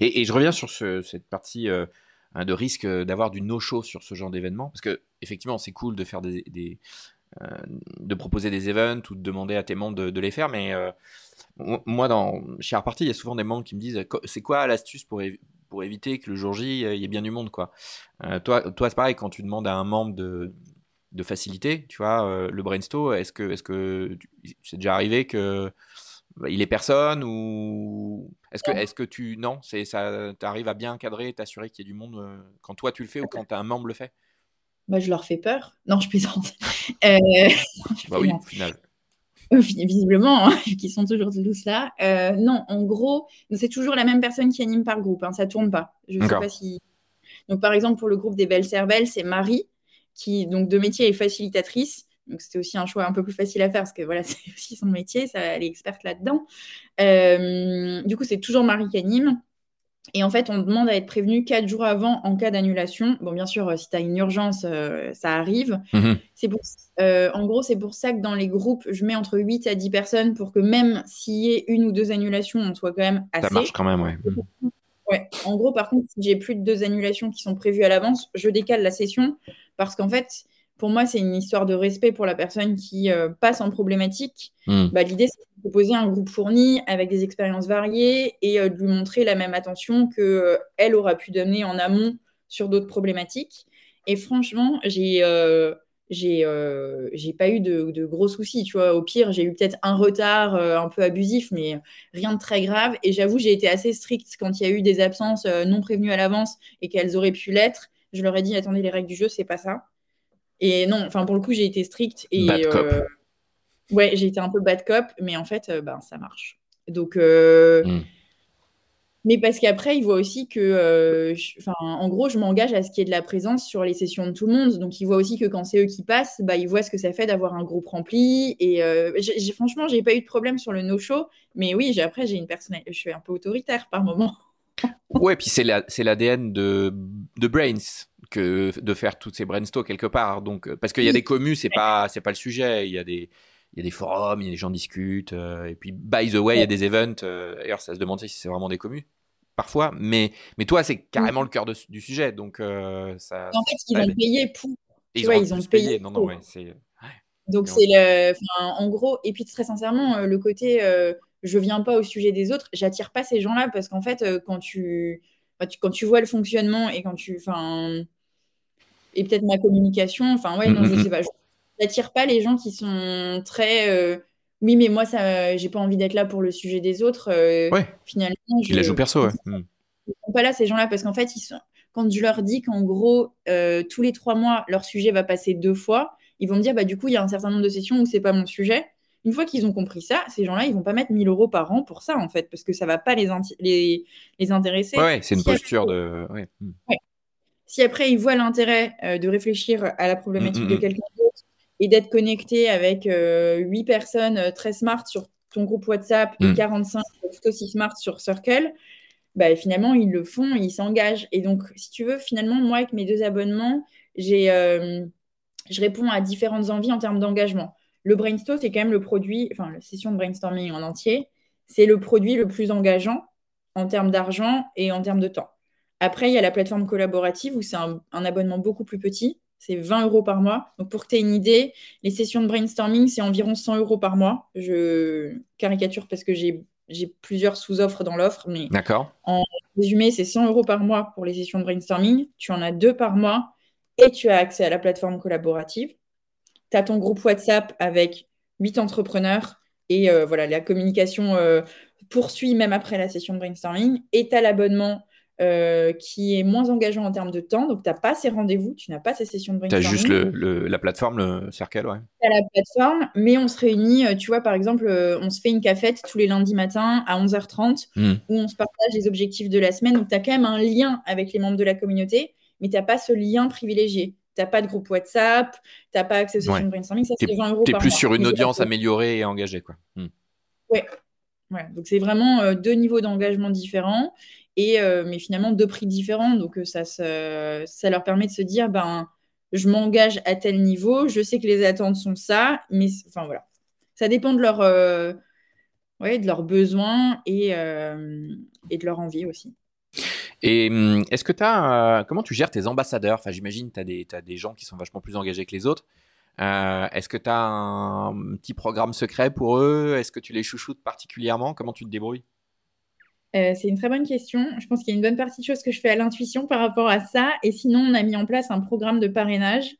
S1: Et, je reviens sur cette partie hein, de risque d'avoir du no-show sur ce genre d'événement, parce que effectivement, c'est cool de faire des, euh, de proposer des events ou de demander à tes membres de, les faire. Mais euh, moi, dans, chez Reparty, il y a souvent des membres qui me disent c'est quoi l'astuce pour, pour éviter que le jour J, il y ait bien du monde quoi? Euh, toi, toi c'est pareil, quand tu demandes à un membre de, de faciliter, tu vois, le brainstorm, est-ce que est-ce que c'est déjà arrivé que bah, il est personne ou est-ce que est-ce que tu non, c'est ça t'arrives à bien cadrer, t'assurer qu'il y ait du monde quand toi tu le fais ou quand un membre le fait?
S2: Bah, je leur fais peur. Non, je plaisante. *laughs* Euh...
S1: bah oui, au final.
S2: Visiblement, hein, *laughs* qui sont toujours tous là. Euh, non, en gros, c'est toujours la même personne qui anime par groupe. Hein, ça tourne pas. Je sais pas si. Donc, par exemple, pour le groupe des Belles Cervelles, c'est Marie, qui, donc, de métier, est facilitatrice. Donc, c'était aussi un choix un peu plus facile à faire parce que voilà, *laughs* c'est aussi son métier, ça, elle est experte là-dedans. Euh, du coup, c'est toujours Marie qui anime. Et en fait, on demande à être prévenu quatre jours avant en cas d'annulation. Bon, bien sûr, euh, si tu as une urgence, euh, ça arrive. Mhm. C'est pour, euh, en gros, c'est pour ça que dans les groupes, je mets entre 8 à 10 personnes pour que même s'il y ait une ou deux annulations, on soit quand même assez.
S1: Ça marche quand même, ouais.
S2: Ouais. En gros, par contre, si j'ai plus de deux annulations qui sont prévues à l'avance, je décale la session parce qu'en fait, pour moi, c'est une histoire de respect pour la personne qui passe en problématique. Mhm. Bah, L'idée, c'est proposer un groupe fourni avec des expériences variées et de lui montrer la même attention que elle aura pu donner en amont sur d'autres problématiques. Et franchement, j'ai j'ai euh, pas eu de, de, gros soucis, tu vois. Au pire, j'ai eu peut-être un retard euh, un peu abusif, mais rien de très grave. Et j'avoue, j'ai été assez stricte quand il y a eu des absences euh, non prévenues à l'avance et qu'elles auraient pu l'être. Je leur ai dit, attendez, les règles du jeu, c'est pas ça. Et non, enfin, pour le coup, j'ai été stricte. Et,
S1: bad cop.
S2: ouais, j'ai été un peu bad cop, mais en fait, ben, ça marche. Donc, mm. Mais parce qu'après, il voit aussi que, euh, en gros, je m'engage à ce qu'il y ait de la présence sur les sessions de tout le monde. Donc, il voit aussi que quand c'est eux qui passent, bah, il voit ce que ça fait d'avoir un groupe rempli. Et euh, j'ai, franchement, j'ai pas eu de problème sur le no-show. Mais oui, après, j'ai une personnalité, je suis un peu autoritaire par moment.
S1: ouais, puis c'est, la, c'est l'ADN de, de Brains que de faire toutes ces brainstorms quelque part. Donc, euh, parce qu'il y a des communes, c'est pas, c'est pas le sujet. Il y a des il y a des forums, il y a des gens discutent. et puis, by the way, il y a des events. D'ailleurs, ça se demandait si c'est vraiment des communes parfois, mais, mais toi, c'est carrément le cœur du sujet. Donc, euh, ça,
S2: en fait, ils ont payé pour.
S1: ils, vois, ils ont payé. Non, non, ouais, c'est.
S2: Donc, c'est le. en gros, et puis très sincèrement, euh, le côté euh, je viens pas au sujet des autres, j'attire pas ces gens-là parce qu'en fait, quand tu, tu, quand tu vois le fonctionnement et quand tu. Enfin. Et peut-être ma communication, enfin, ouais, non, mmh, je mmh, sais pas. J'attire pas les gens qui sont très oui, mais moi, ça, j'ai pas envie d'être là pour le sujet des autres. Euh,
S1: ouais.
S2: Finalement,
S1: je les joue perso, ouais.
S2: Ils sont pas là, ces gens-là, parce qu'en fait, ils sont... quand je leur dis qu'en gros, euh, tous les trois mois, leur sujet va passer deux fois, ils vont me dire, bah, du coup, il y a un certain nombre de sessions où c'est pas mon sujet. Une fois qu'ils ont compris ça, ces gens-là, ils vont pas mettre 1000 euros par an pour ça, en fait, parce que ça va pas les, les... les intéresser.
S1: Ouais, c'est une posture de. Ouais.
S2: Si après, ils voient l'intérêt euh, de réfléchir à la problématique mm, de mm, mm. quelqu'un et d'être connecté avec euh, 8 personnes euh, très smart sur ton groupe WhatsApp et 45 mm. tout aussi smart sur Circle, bah, finalement, ils le font, ils s'engagent. Et donc, si tu veux, finalement, moi, avec mes deux abonnements, j'ai, euh, je réponds à différentes envies en termes d'engagement. Le brainstorm, c'est quand même le produit, enfin, la session de brainstorming en entier, c'est le produit le plus engageant en termes d'argent et en termes de temps. Après, il y a la plateforme collaborative où c'est un abonnement beaucoup plus petit c'est 20 euros par mois. Donc, pour que tu aies une idée, les sessions de brainstorming, c'est environ 100 euros par mois. Je caricature parce que j'ai plusieurs sous-offres dans l'offre, mais en résumé, c'est 100 euros par mois pour les sessions de brainstorming. Tu en as deux par mois et tu as accès à la plateforme collaborative. Tu as ton groupe WhatsApp avec 8 entrepreneurs et euh, voilà, la communication euh, poursuit même après la session de brainstorming. Et tu as l'abonnement euh, qui est moins engageant en termes de temps. Donc, tu n'as pas ces rendez-vous, tu n'as pas ces sessions de brainstorming.
S1: Tu as juste le, la plateforme, le Circle, ouais.
S2: Tu as la plateforme, mais on se réunit, euh, tu vois, par exemple, euh, on se fait une cafette tous les lundis matins à 11h30 hmm. où on se partage les objectifs de la semaine. Donc, tu as quand même un lien avec les membres de la communauté, mais tu n'as pas ce lien privilégié. Tu n'as pas de groupe WhatsApp, tu n'as pas accès aux sessions de brainstorming. Ça, c'est 20 euros.
S1: Tu es plus sur une audience améliorée et engagée, quoi.
S2: Ouais. ouais. Donc, c'est vraiment deux niveaux d'engagement différents euh, mais finalement deux prix différents. Donc euh, ça, leur permet de se dire ben je m'engage à tel niveau, je sais que les attentes sont ça, mais enfin voilà, ça dépend de leur euh, ouais, de leurs besoins et, de leur envie aussi.
S1: Et hum, est-ce que tu comment tu gères tes ambassadeurs? Enfin, j'imagine que tu as, des gens qui sont vachement plus engagés que les autres. est-ce que tu as un petit programme secret pour eux? Est-ce que tu les chouchoutes particulièrement? Comment tu te débrouilles?
S2: Euh, c'est une très bonne question. Je pense qu'il y a une bonne partie de choses que je fais à l'intuition par rapport à ça. Et sinon, on a mis en place un programme de parrainage.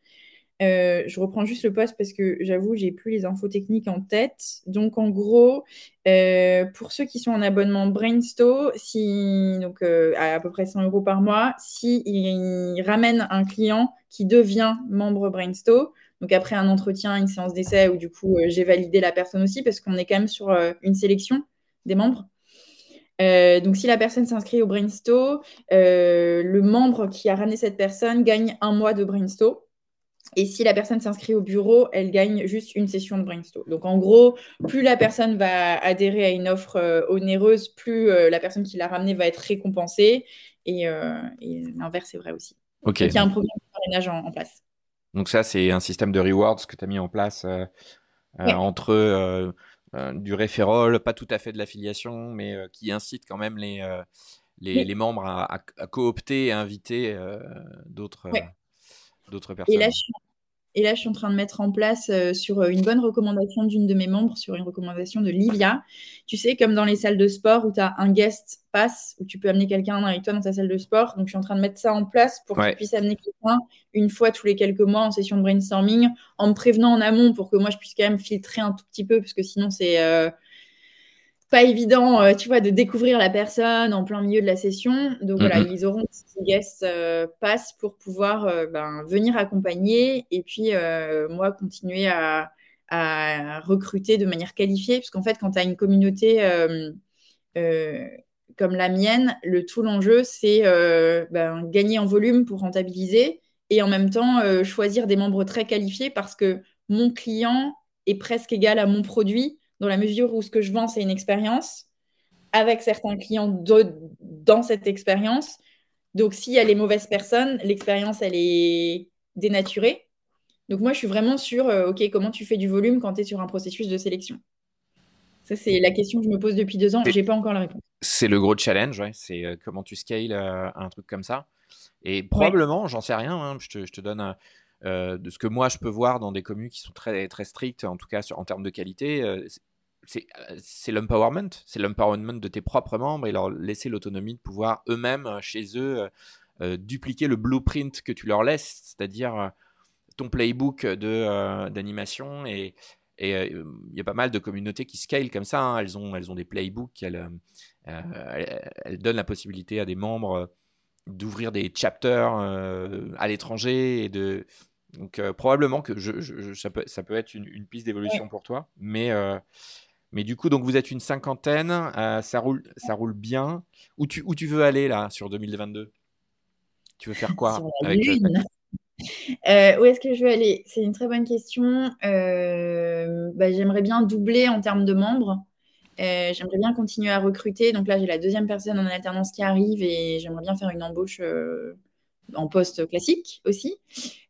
S2: Euh, je reprends juste le poste parce que j'avoue, j'ai plus les infos techniques en tête. Donc, en gros, euh, pour ceux qui sont en abonnement Brainsto, si, donc à, peu près 100 euros par mois, s'ils si ramènent un client qui devient membre Brainsto, donc après un entretien, une séance d'essai où du coup j'ai validé la personne aussi parce qu'on est quand même sur une sélection des membres. Euh, donc, si la personne s'inscrit au Brainsto, euh, le membre qui a ramené cette personne gagne un mois de Brainsto. Et si la personne s'inscrit au bureau, elle gagne juste une session de Brainsto. Donc, en gros, plus la personne va adhérer à une offre euh, onéreuse, plus la personne qui l'a ramené va être récompensée. Et, l'inverse est vrai aussi.
S1: Donc,
S2: il y a un programme de parrainage en, place.
S1: Donc, ça, c'est un système de rewards que tu as mis en place entre euh, du référol, pas tout à fait de l'affiliation, mais euh, qui incite quand même les, euh, les, membres à, coopter et inviter d'autres personnes.
S2: Et là, Et là, je suis en train de mettre en place euh, sur euh, une bonne recommandation d'une de mes membres, sur une recommandation de Livia. Tu sais, comme dans les salles de sport où tu as un guest pass, où tu peux amener quelqu'un avec toi dans ta salle de sport. Donc, je suis en train de mettre ça en place pour que tu puisses amener quelqu'un une fois tous les quelques mois en session de brainstorming, en me prévenant en amont pour que moi, je puisse quand même filtrer un tout petit peu, parce que sinon, c'est pas évident, euh, tu vois, de découvrir la personne en plein milieu de la session. Donc voilà, ils auront des guest euh, pass pour pouvoir euh, ben, venir accompagner et puis moi continuer à, recruter de manière qualifiée. Parce qu'en fait, quand tu as une communauté comme la mienne, le tout l'enjeu, c'est ben, gagner en volume pour rentabiliser et en même temps choisir des membres très qualifiés parce que mon client est presque égal à mon produit dans la mesure où ce que je vends, c'est une expérience avec certains clients dans cette expérience. Donc, s'il y a les mauvaises personnes, l'expérience, elle est dénaturée. Donc, moi, je suis vraiment sur, euh, OK, comment tu fais du volume quand tu es sur un processus de sélection? Ça, c'est la question que je me pose depuis deux ans. Je n'ai pas encore la réponse.
S1: C'est le gros challenge, ouais. c'est euh, comment tu scales euh, un truc comme ça. Et probablement, j'en sais rien, hein, je, te, je, te, donne de ce que moi je peux voir dans des communes qui sont très, très strictes, en tout cas sur, en termes de qualité, c'est l'empowerment, c'est l'empowerment de tes propres membres et leur laisser l'autonomie de pouvoir eux-mêmes, chez eux, dupliquer le blueprint que tu leur laisses, c'est-à-dire ton playbook d'animation. et il y a pas mal de communautés qui scale comme ça. Hein. Elles, ont, elles ont des playbooks, elles, elles, donnent la possibilité à des membres d'ouvrir des chapters à l'étranger et de donc probablement que je, ça, peut, ça, peut, être une, piste d'évolution pour toi, mais mais du coup, donc vous êtes une cinquantaine, euh, ça, roule, ça roule bien. Où tu, où tu veux aller là sur 2022 Tu veux faire quoi avec *laughs*
S2: euh, Où est-ce que je veux aller? C'est une très bonne question. Euh, bah, j'aimerais bien doubler en termes de membres. j'aimerais bien continuer à recruter. Donc là, j'ai la deuxième personne en alternance qui arrive et j'aimerais bien faire une embauche en poste classique aussi.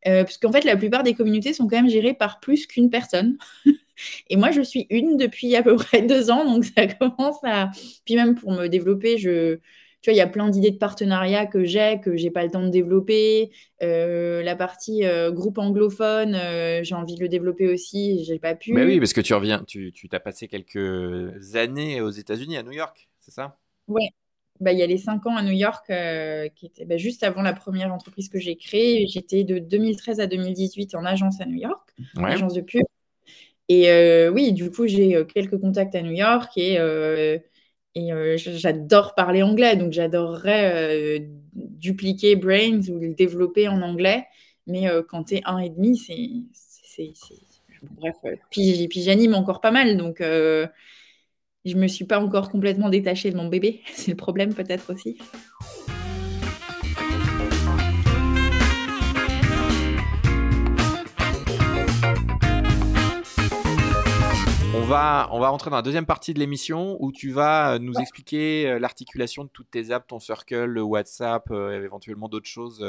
S2: parce qu'en fait, la plupart des communautés sont quand même gérées par plus qu'une personne. *laughs* Et moi, je suis une depuis à peu *laughs* près deux ans, donc ça *laughs* commence à. Puis même pour me développer, je. Tu vois, il y a plein d'idées de partenariat que j'ai, que j'ai pas le temps de développer. Euh, la partie euh, groupe anglophone, euh, j'ai envie de le développer aussi, j'ai pas pu.
S1: Mais oui, parce que tu reviens, tu t'as passé quelques années aux États-Unis, à New York, c'est ça?
S2: Ouais, bah, il y a les cinq ans à New York, qui étaient bah, juste avant la première entreprise que j'ai créée. J'étais de 2013 à 2018 en agence à New York, agence de pub. Et euh, oui, du coup, j'ai euh, quelques contacts à New York et, euh, et j'adore parler anglais. Donc, j'adorerais dupliquer Brains ou le développer en anglais. Mais quand tu es un et demi, c'est. Bref, puis, puis j'anime encore pas mal. Donc, je me suis pas encore complètement détachée de mon bébé. *laughs* C'est le problème, peut-être aussi.
S1: On va, on va rentrer dans la deuxième partie de l'émission où tu vas euh, nous expliquer euh, l'articulation de toutes tes apps, ton Circle, le WhatsApp, euh, éventuellement d'autres choses.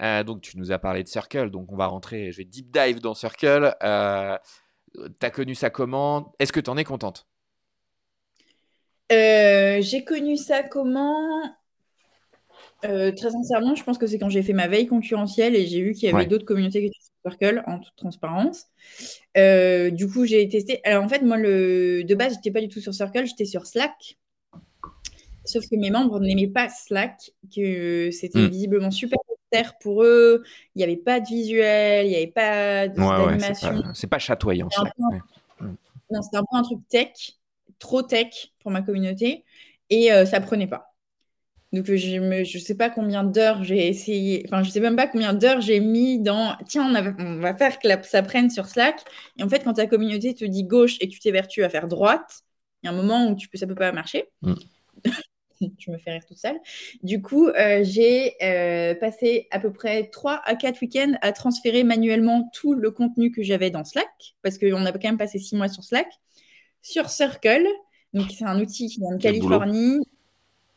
S1: donc, tu nous as parlé de Circle, donc on va rentrer, je vais deep dive dans Circle. tu as connu ça comment? Est-ce que tu en es contente?
S2: J'ai connu ça comment? Très sincèrement, je pense que c'est quand j'ai fait ma veille concurrentielle et j'ai vu qu'il y avait d'autres communautés qui étaient Circle en toute transparence. Euh, du coup, j'ai testé. Alors en fait, moi, le... de base, j'étais pas du tout sur Circle, j'étais sur Slack. Sauf que mes membres n'aimaient pas Slack, que c'était hmm. visiblement super pour eux. Il n'y avait pas de visuel, il n'y avait pas d'animation.
S1: c'est pas, chatoyant. Slack,
S2: Non, c'était un peu un truc tech, trop tech pour ma communauté, et euh, ça prenait pas. Donc, je ne je sais pas combien d'heures j'ai essayé, enfin, je sais même pas combien d'heures j'ai mis dans tiens, on, va faire que ça prenne sur Slack. Et en fait, quand ta communauté te dit gauche et que tu t'évertues à faire droite, il y a un moment où tu peux, ça peut pas marcher. Mm. *laughs* je me fais rire toute seule. Du coup, euh, j'ai euh, passé à peu près 3 à 4 week-ends à transférer manuellement tout le contenu que j'avais dans Slack, parce qu'on a quand même passé 6 mois sur Slack, sur Circle. Donc, c'est un outil qui vient de Californie.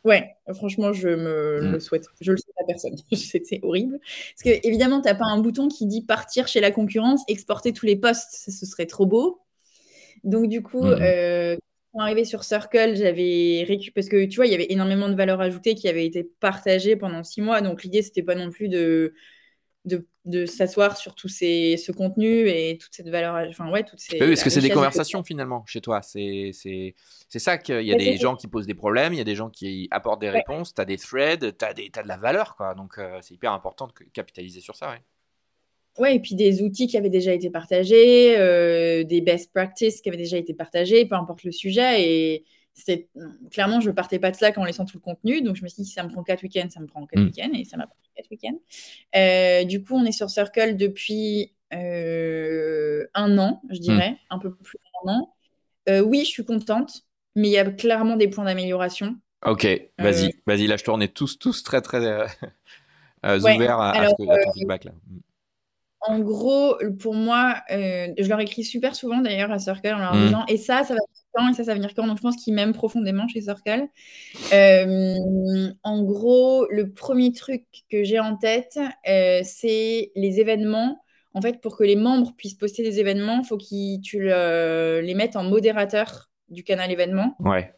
S2: Ouais, franchement, je me le mm. souhaite. Je le souhaite à personne. *laughs* C'était horrible. Parce que, évidemment, tu n'as pas un bouton qui dit partir chez la concurrence, exporter tous les postes. ce serait trop beau. Donc, du coup, mm. euh, quand arrivé sur Circle, j'avais récupéré. Parce que, tu vois, il y avait énormément de valeur ajoutée qui avait été partagée pendant six mois. Donc, l'idée, c'était pas non plus de de de s'asseoir sur tout ces, ce contenu et toute cette valeur. Enfin, ouais, toutes ces.
S1: Oui, parce que c'est des conversations finalement chez toi. C'est ça qu'il y a des gens qui posent des problèmes, il y a des gens qui apportent des réponses, tu as des threads, tu as, as, de la valeur. Quoi. Donc, euh, c'est hyper important de capitaliser sur ça. Ouais.
S2: Ouais, et puis des outils qui avaient déjà été partagés, euh, des best practices qui avaient déjà été partagés, peu importe le sujet. Et c'est clairement, je partais pas de Slack en laissant tout le contenu. Donc, je me suis dit, si ça me prend quatre week-ends, ça me prend quatre mm. week-ends. Et ça m'a pris quatre week-ends. Euh, du coup, on est sur Circle depuis euh, un an, je dirais, mm. un peu plus d'un an. oui, je suis contente, mais il y a clairement des points d'amélioration.
S1: Ok, vas-y, vas-y, là, je tourne tous, tous très, très *laughs* ouverts à, à, ton feedback. Là. Mm.
S2: En gros, pour moi, euh, je leur écris super souvent d'ailleurs à Circle en leur disant et ça, ça va quand et ça, ça va venir quand? Donc je pense qu'ils m'aiment profondément chez Circle. Euh, en gros, le premier truc que j'ai en tête, euh, c'est les événements. En fait, pour que les membres puissent poster des événements, il faut que tu les mettes en modérateur du canal événement.
S1: Ouais.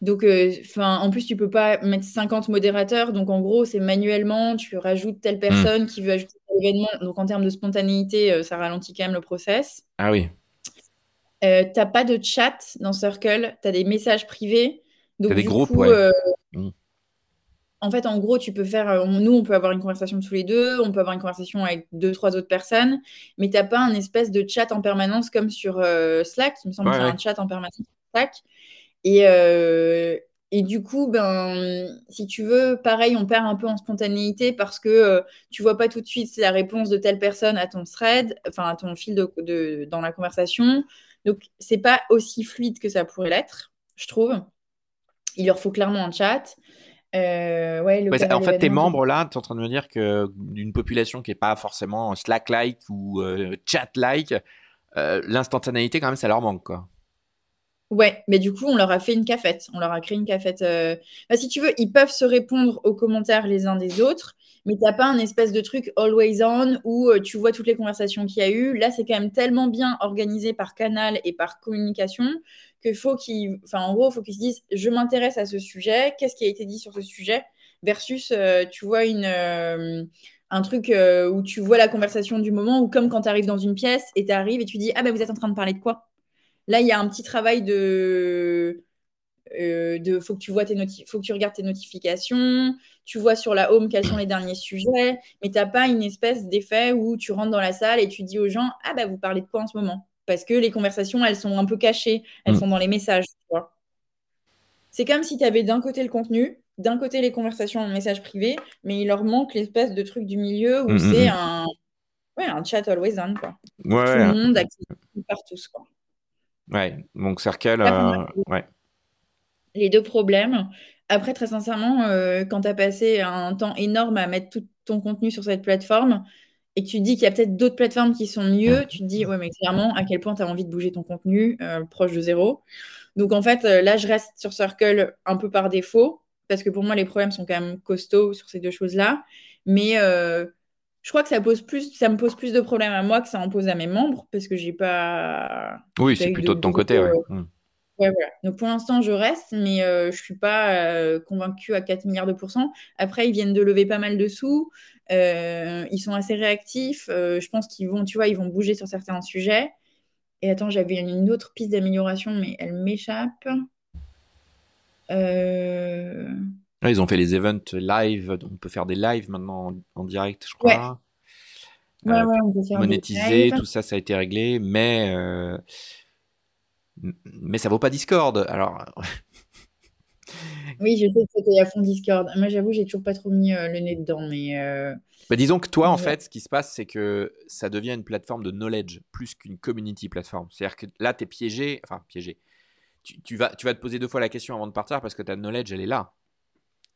S2: Donc, enfin, en plus, tu peux pas mettre 50 modérateurs. Donc, en gros, c'est manuellement, tu rajoutes telle mmh. personne qui veut ajouter l'événement. Donc, en termes de spontanéité, euh, ça ralentit quand même le process.
S1: Ah oui.
S2: Euh, t'as pas de chat dans Circle, tu as des messages privés.
S1: Donc, des groupes, ouais. Euh,
S2: mmh. En fait, en gros, tu peux faire. Euh, nous, on peut avoir une conversation tous les deux, on peut avoir une conversation avec deux, trois autres personnes, mais t'as pas un espèce de chat en permanence comme sur Slack. Il me semble qu'il y a un chat en permanence sur Slack. Et, et du coup, ben, si tu veux, pareil, on perd un peu en spontanéité parce que euh, tu vois pas tout de suite la réponse de telle personne à ton thread, enfin à ton fil de, dans la conversation. Donc, c'est pas aussi fluide que ça pourrait l'être, je trouve. Il leur faut clairement un chat. Euh, ouais,
S1: en fait, tes membres là, tu es en train de me dire que d'une population qui est pas forcément Slack-like ou euh, chat-like, l'instantanéité, quand même, ça leur manque, quoi.
S2: Ouais, mais du coup, on leur a fait une cafette. On leur a créé une cafette. Euh, si tu veux, ils peuvent se répondre aux commentaires les uns des autres, mais tu n'as pas un espèce de truc always on où euh, tu vois toutes les conversations qu'il y a eu. Là, c'est quand même tellement bien organisé par canal et par communication que faut qu'ils, enfin, en gros, faut qu'ils se disent, je m'intéresse à ce sujet. Qu'est-ce qui a été dit sur ce sujet? Versus, euh, tu vois un truc où tu vois la conversation du moment, ou comme quand tu arrives dans une pièce et tu arrives et tu dis Ah ben vous êtes en train de parler de quoi? Là, il y a un petit travail de. Euh, de faut que tu vois tes faut que tu regardes tes notifications, tu vois sur la home quels sont les derniers sujets, mais tu n'as pas une espèce d'effet où tu rentres dans la salle et tu dis aux gens ah bah vous parlez de quoi en ce moment? Parce que les conversations elles sont un peu cachées, elles mm. sont dans les messages. C'est comme si tu avais d'un côté le contenu, d'un côté les conversations en message privé, mais il leur manque l'espèce de truc du milieu où mm, mm, c'est un ouais, un chat always on quoi.
S1: Ouais,
S2: Tout le monde accessible par tous quoi.
S1: Ouais, donc Circle, euh, ouais.
S2: Les deux problèmes. Après, très sincèrement, euh, quand tu as passé un temps énorme à mettre tout ton contenu sur cette plateforme et que tu te dis qu'il y a peut-être d'autres plateformes qui sont mieux, tu te dis, ouais, mais clairement, à quel point tu as envie de bouger ton contenu euh, proche de zéro. Donc, en fait, là, je reste sur Circle un peu par défaut parce que pour moi, les problèmes sont quand même costauds sur ces deux choses-là. Mais je crois que ça pose plus, ça me pose plus de problèmes à moi que ça en pose à mes membres parce que j'ai pas.
S1: Oui, c'est plutôt de, ton côté, ouais. Mmh.
S2: ouais. voilà. Donc pour l'instant, je reste, mais euh, je suis pas euh, convaincue à 4 milliards de pourcents. Après, ils viennent de lever pas mal de sous. Euh, ils sont assez réactifs. je pense qu'ils vont, tu vois, ils vont bouger sur certains sujets. Et attends, j'avais une autre piste d'amélioration, mais elle m'échappe. Euh
S1: ils ont fait les events live, on peut faire des lives maintenant en, direct, je crois.
S2: Ouais. Euh, ouais, on peut faire
S1: monétiser, tout ça, ça a été réglé, mais euh, mais ça vaut pas Discord. Alors.
S2: oui, je sais que c'était à fond Discord. Moi, j'avoue, j'ai toujours pas trop mis euh, le nez dedans, mais.
S1: Bah, disons que toi, en fait, ce qui se passe, c'est que ça devient une plateforme de knowledge plus qu'une community plateforme. C'est-à-dire que là, tu es piégé, enfin piégé. Tu, tu, vas, tu vas te poser deux fois la question avant de partir parce que ta knowledge, elle est là.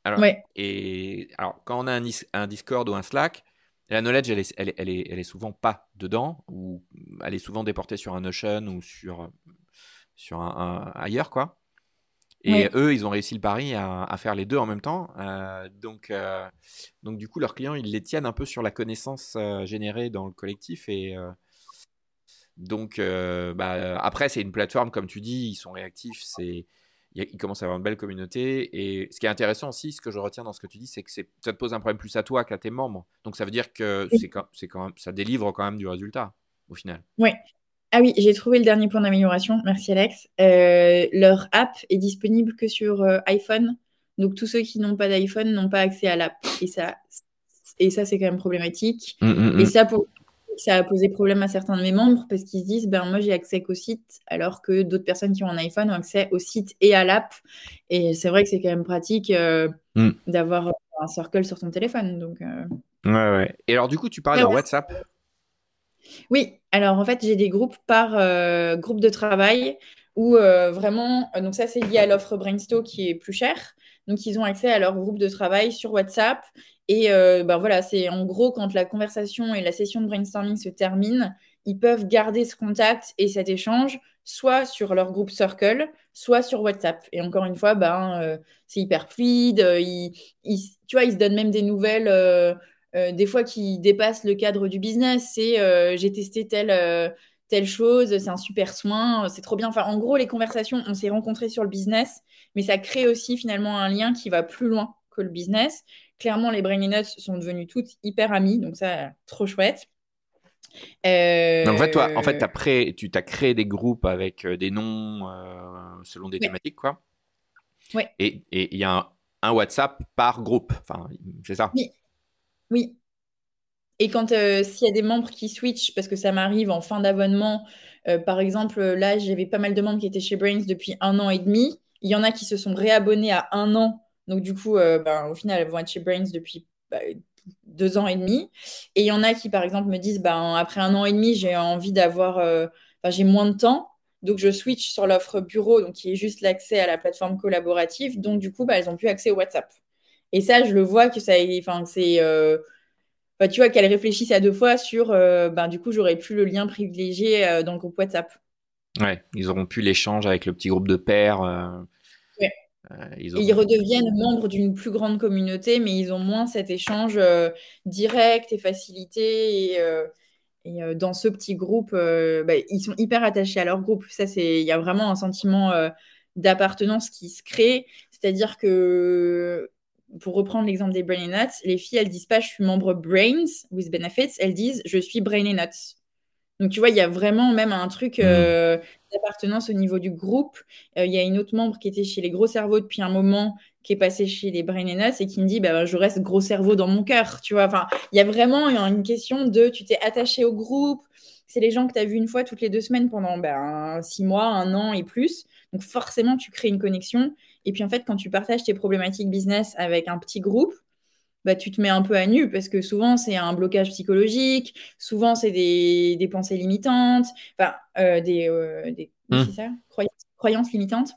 S1: Alors, et, alors, quand on a un, Discord ou un Slack, la knowledge, elle est, elle, est, elle, est, souvent pas dedans, ou elle est souvent déportée sur un Notion ou sur, sur un, ailleurs, quoi. Et eux, ils ont réussi le pari à, faire les deux en même temps. Euh, donc, euh, donc, du coup, leurs clients, ils les tiennent un peu sur la connaissance euh, générée dans le collectif. Et donc, bah, après, c'est une plateforme, comme tu dis, ils sont réactifs. C'est il, commence à avoir une belle communauté. Et ce qui est intéressant aussi, ce que je retiens dans ce que tu dis, c'est que ça te pose un problème plus à toi qu'à tes membres. Donc ça veut dire que c'est quand, même, ça délivre quand même du résultat au final.
S2: Oui. Ah oui, j'ai trouvé le dernier point d'amélioration. Merci Alex. Euh, leur app est disponible que sur euh, iPhone. Donc tous ceux qui n'ont pas d'iPhone n'ont pas accès à l'app. Et ça, et ça c'est quand même problématique. Mmh, mmh, et mmh. ça, pour ça a posé problème à certains de mes membres parce qu'ils se disent ben moi j'ai accès qu'au site alors que d'autres personnes qui ont un iPhone ont accès au site et à l'app et c'est vrai que c'est quand même pratique euh, hmm. d'avoir un circle sur ton téléphone donc euh.
S1: ouais ouais et alors du coup tu parles de WhatsApp
S2: oui alors en fait j'ai des groupes par euh, groupe de travail où vraiment donc ça c'est lié à l'offre Brainsto qui est plus chère donc ils ont accès à leur groupe de travail sur WhatsApp et ben voilà, c'est en gros quand la conversation et la session de brainstorming se terminent, ils peuvent garder ce contact et cet échange soit sur leur groupe Circle, soit sur WhatsApp. Et encore une fois, ben, euh, c'est hyper fluide. Euh, ils, tu vois, ils se donnent même des nouvelles, des fois qui dépassent le cadre du business. C'est j'ai testé telle, telle chose, c'est un super soin, c'est trop bien. Enfin, en gros, les conversations, on s'est rencontrés sur le business, mais ça crée aussi finalement un lien qui va plus loin que le business clairement, les Brainy Nuts sont devenues toutes hyper amies, donc ça, trop chouette.
S1: Euh, donc en fait, toi, en fait, as tu as créé des groupes avec euh, des noms euh, selon des thématiques, quoi.
S2: Ouais.
S1: Et il y a un, WhatsApp par groupe, enfin, c'est ça.
S2: Oui. Oui. Et quand s'il y a des membres qui switchent, parce que ça m'arrive en fin d'abonnement, par exemple, là, j'avais pas mal de membres qui étaient chez Brains depuis un an et demi. Il y en a qui se sont réabonnés à un an donc, du coup, euh, ben, au final, elles vont être chez Brains depuis bah, deux ans et demi. Et il y en a qui, par exemple, me disent ben, après un an et demi, j'ai envie d'avoir. Euh, j'ai moins de temps. Donc, je switch sur l'offre bureau, donc qui est juste l'accès à la plateforme collaborative. Donc, du coup, bah, elles n'ont plus accès au WhatsApp. Et ça, je le vois que. Enfin, c'est. Euh, tu vois qu'elles réfléchissent à deux fois sur. ben, du coup, j'aurais plus le lien privilégié dans le groupe WhatsApp.
S1: Ouais, ils auront plus l'échange avec le petit groupe de pairs.
S2: Euh, ils, redeviennent membres d'une plus grande communauté, mais ils ont moins cet échange euh, direct et facilité. Et, euh, dans ce petit groupe, bah, ils sont hyper attachés à leur groupe. Ça, c'est, il y a vraiment un sentiment d'appartenance qui se crée. C'est-à-dire que, pour reprendre l'exemple des Brainy Nuts, les filles, elles disent pas je suis membre Brains with Benefits, elles disent je suis Brainy Nuts. Donc, tu vois, il y a vraiment même un truc mmh. euh, d'appartenance au niveau du groupe. Euh, il y a une autre membre qui était chez les gros cerveaux depuis un moment, qui est passée chez les Brain Nuts et qui me dit bah, Je reste gros cerveau dans mon cœur. Tu vois, enfin, il y a vraiment une question de tu t'es attaché au groupe. C'est les gens que tu as vus une fois toutes les deux semaines pendant ben, six mois, un an et plus. Donc, forcément, tu crées une connexion. Et puis, en fait, quand tu partages tes problématiques business avec un petit groupe, bah, tu te mets un peu à nu parce que souvent c'est un blocage psychologique, souvent c'est des, des, pensées limitantes, enfin euh, des, euh, des mmh. ça croyances, limitantes.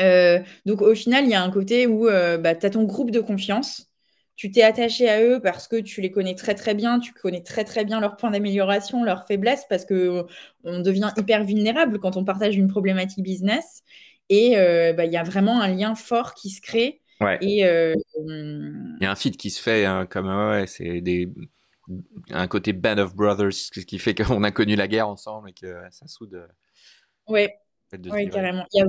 S2: Euh, donc au final, il y a un côté où bah, tu as ton groupe de confiance, tu t'es attaché à eux parce que tu les connais très très bien, tu connais très très bien leurs points d'amélioration, leurs faiblesses, parce que on devient hyper vulnérable quand on partage une problématique business. Et bah, il y a vraiment un lien fort qui se crée
S1: Ouais. Et euh, il y a un feed qui se fait hein, comme ouais, c'est des un côté band of brothers, ce qui fait *laughs* qu'on a connu la guerre ensemble et que ça soude. Euh,
S2: ouais, ouais carrément. Il y, a,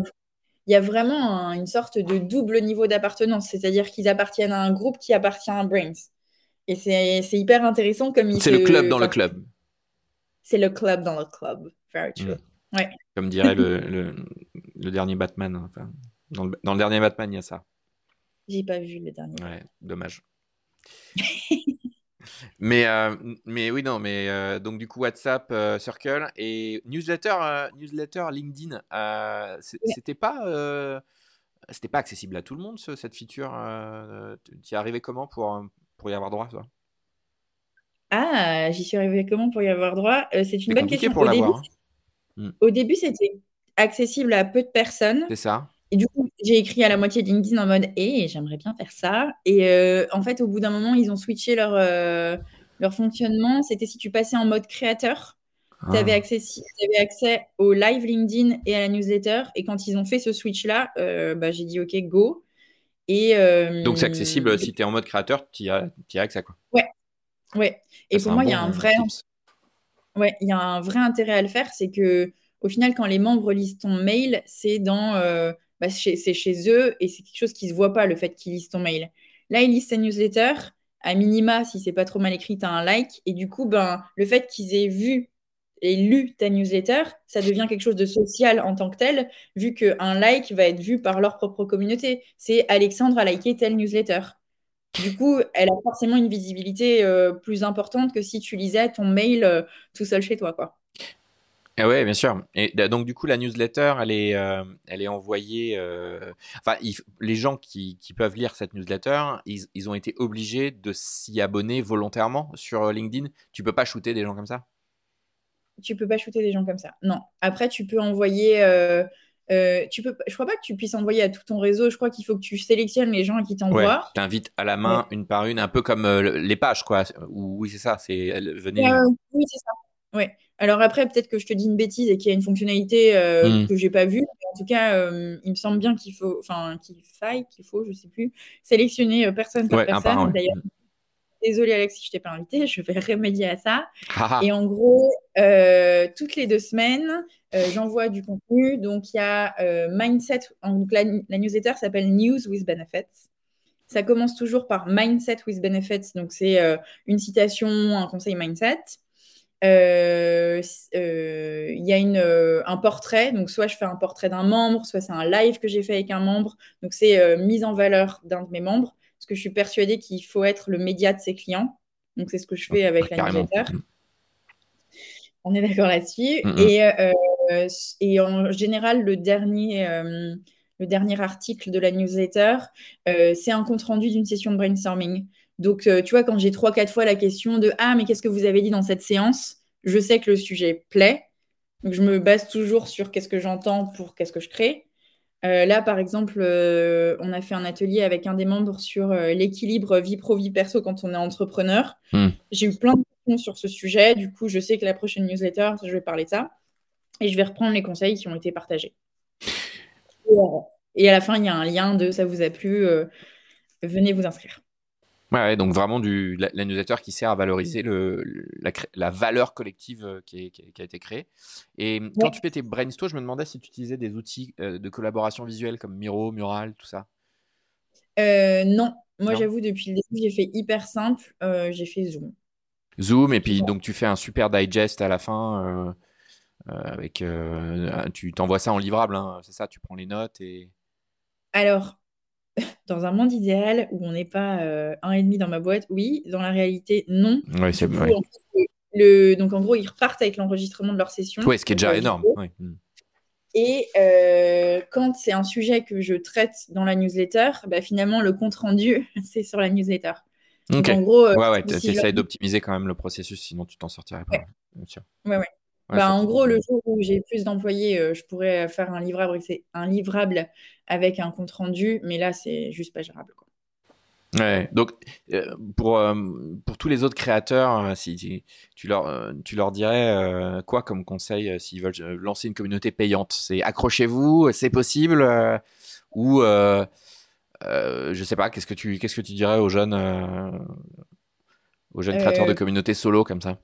S2: il y a, vraiment une sorte de double niveau d'appartenance, c'est-à-dire qu'ils appartiennent à un groupe qui appartient à Brains. Et c'est hyper intéressant comme
S1: C'est le club dans le club.
S2: C'est le club dans le club. Very true. Mm. Ouais.
S1: Comme dirait le, *laughs* le, le, dernier Batman. Enfin, dans, le, dans le dernier Batman, il y a ça.
S2: J'ai pas vu le dernier.
S1: Ouais, dommage. *laughs* mais, euh, mais oui, non, mais euh, donc du coup, WhatsApp, euh, Circle et newsletter, newsletter LinkedIn, c'était pas, c'était pas accessible à tout le monde, cette feature. tu y es arrivé comment pour, pour y avoir droit, toi?
S2: Ah, j'y suis arrivé comment pour y avoir droit? C'est une bonne question. Pour au, début, hein. hmm. au début, c'était accessible à peu de personnes.
S1: C'est ça.
S2: Et du coup, j'ai écrit à la moitié de LinkedIn en mode et j'aimerais bien faire ça. Et euh, en fait, au bout d'un moment, ils ont switché leur, euh, leur fonctionnement. C'était si tu passais en mode créateur, tu avais, ah. accès, avais accès au live LinkedIn et à la newsletter. Et quand ils ont fait ce switch-là, euh, bah, j'ai dit OK, go. Et,
S1: Donc, c'est accessible si tu es en mode créateur, tu y, as, accès. Quoi.
S2: Ouais. ouais. Et pour moi, il y a un vrai. Ouais, il y a un vrai intérêt à le faire, c'est que au final, quand les membres lisent ton mail, c'est dans bah, c'est chez eux et c'est quelque chose qui se voit pas, le fait qu'ils lisent ton mail. Là, ils lisent ta newsletter. À minima, si c'est pas trop mal écrit, tu as un like. Et du coup, ben, le fait qu'ils aient vu et lu ta newsletter, ça devient quelque chose de social en tant que tel, vu qu'un like va être vu par leur propre communauté. C'est Alexandre a liké telle newsletter. Du coup, elle a forcément une visibilité euh, plus importante que si tu lisais ton mail euh, tout seul chez toi, quoi.
S1: Ah ouais, bien sûr. Et donc du coup, la newsletter, elle est, euh, elle est envoyée. Enfin, les gens qui, qui, peuvent lire cette newsletter, ils, ils ont été obligés de s'y abonner volontairement sur LinkedIn. Tu peux pas shooter des gens comme ça?
S2: Tu peux pas shooter des gens comme ça. Non. Après, tu peux envoyer euh, tu peux, je crois pas que tu puisses envoyer à tout ton réseau. Je crois qu'il faut que tu sélectionnes les gens qui t'envoient.
S1: Ouais, t'invites à la main, une par une, un peu comme euh, les pages, quoi. Oui, c'est ça. C'est venez.
S2: oui, c'est ça. Ouais. Alors après, peut-être que je te dis une bêtise et qu'il y a une fonctionnalité euh, hmm. que j'ai pas vue. En tout cas, il me semble bien qu'il faut, enfin, qu'il faille, qu'il faut, je sais plus, sélectionner personne par personne. D'ailleurs, Désolée Alex si je t'ai pas invité, *laughs* je vais remédier à ça. Ah. Et en gros, euh, toutes les deux semaines, euh, j'envoie du contenu. Donc il y a euh, Mindset, donc la, newsletter s'appelle News with Benefits. Ça commence toujours par Mindset with Benefits, donc c'est une citation, un conseil mindset. Il y a une, un portrait, donc soit je fais un portrait d'un membre, soit c'est un live que j'ai fait avec un membre, donc c'est mise en valeur d'un de mes membres parce que je suis persuadée qu'il faut être le média de ses clients. Donc, c'est ce que je fais avec la newsletter. Mm. On est d'accord là-dessus. Mm, mm. Et, euh, et, en général, le dernier, euh, le dernier article de la newsletter, euh, c'est un compte-rendu d'une session de brainstorming. Donc, tu vois, quand j'ai trois, quatre fois la question de Ah, mais qu'est-ce que vous avez dit dans cette séance? Je sais que le sujet plaît. Donc, je me base toujours sur qu'est-ce que j'entends pour qu'est-ce que je crée. Euh, là, par exemple, euh, on a fait un atelier avec un des membres sur euh, l'équilibre vie pro, vie perso quand on est entrepreneur. Hmm. J'ai eu plein de questions sur ce sujet. Du coup, je sais que la prochaine newsletter, je vais parler de ça. Et je vais reprendre les conseils qui ont été partagés. Et, à la fin, il y a un lien de ça vous a plu, venez vous inscrire.
S1: Ouais, donc vraiment du, la, newsletter qui sert à valoriser le, la, valeur collective euh, qui, qui, a été créée. Et quand tu fais tes brainstorms, je me demandais si tu utilisais des outils euh, de collaboration visuelle comme Miro, Mural, tout ça.
S2: Euh, non, moi j'avoue, depuis le début, j'ai fait hyper simple. j'ai fait Zoom.
S1: Zoom, et puis donc tu fais un super digest à la fin. avec, tu t'envoies ça en livrable, hein, c'est ça Tu prends les notes et.
S2: Alors, *laughs* dans un monde idéal où on n'est pas euh, un et demi dans ma boîte, oui. Dans la réalité, non.
S1: Oui, c'est vrai.
S2: Le... Donc, en gros, ils repartent avec l'enregistrement de leur session.
S1: Oui, ce qui est déjà énorme.
S2: Hmm. Et euh, quand c'est un sujet que je traite dans la newsletter, bah, finalement, le compte rendu, *laughs* c'est sur la newsletter.
S1: Donc, en gros, euh, ouais, ouais, tu essaies d'optimiser quand même le processus, sinon tu t'en sortirais pas.
S2: Ouais, ouais. Bah, en gros, le jour où j'ai plus d'employés, euh, je pourrais faire un livrable, un livrable avec un compte rendu, mais là, c'est juste pas gérable. Quoi.
S1: Ouais, donc euh, pour, euh, pour tous les autres créateurs, si, tu, leur, tu leur dirais quoi comme conseil s'ils veulent lancer une communauté payante? C'est accrochez-vous, c'est possible Ou je sais pas, qu'est-ce que tu, qu'est-ce que tu dirais aux jeunes, aux jeunes créateurs de communautés solo comme ça?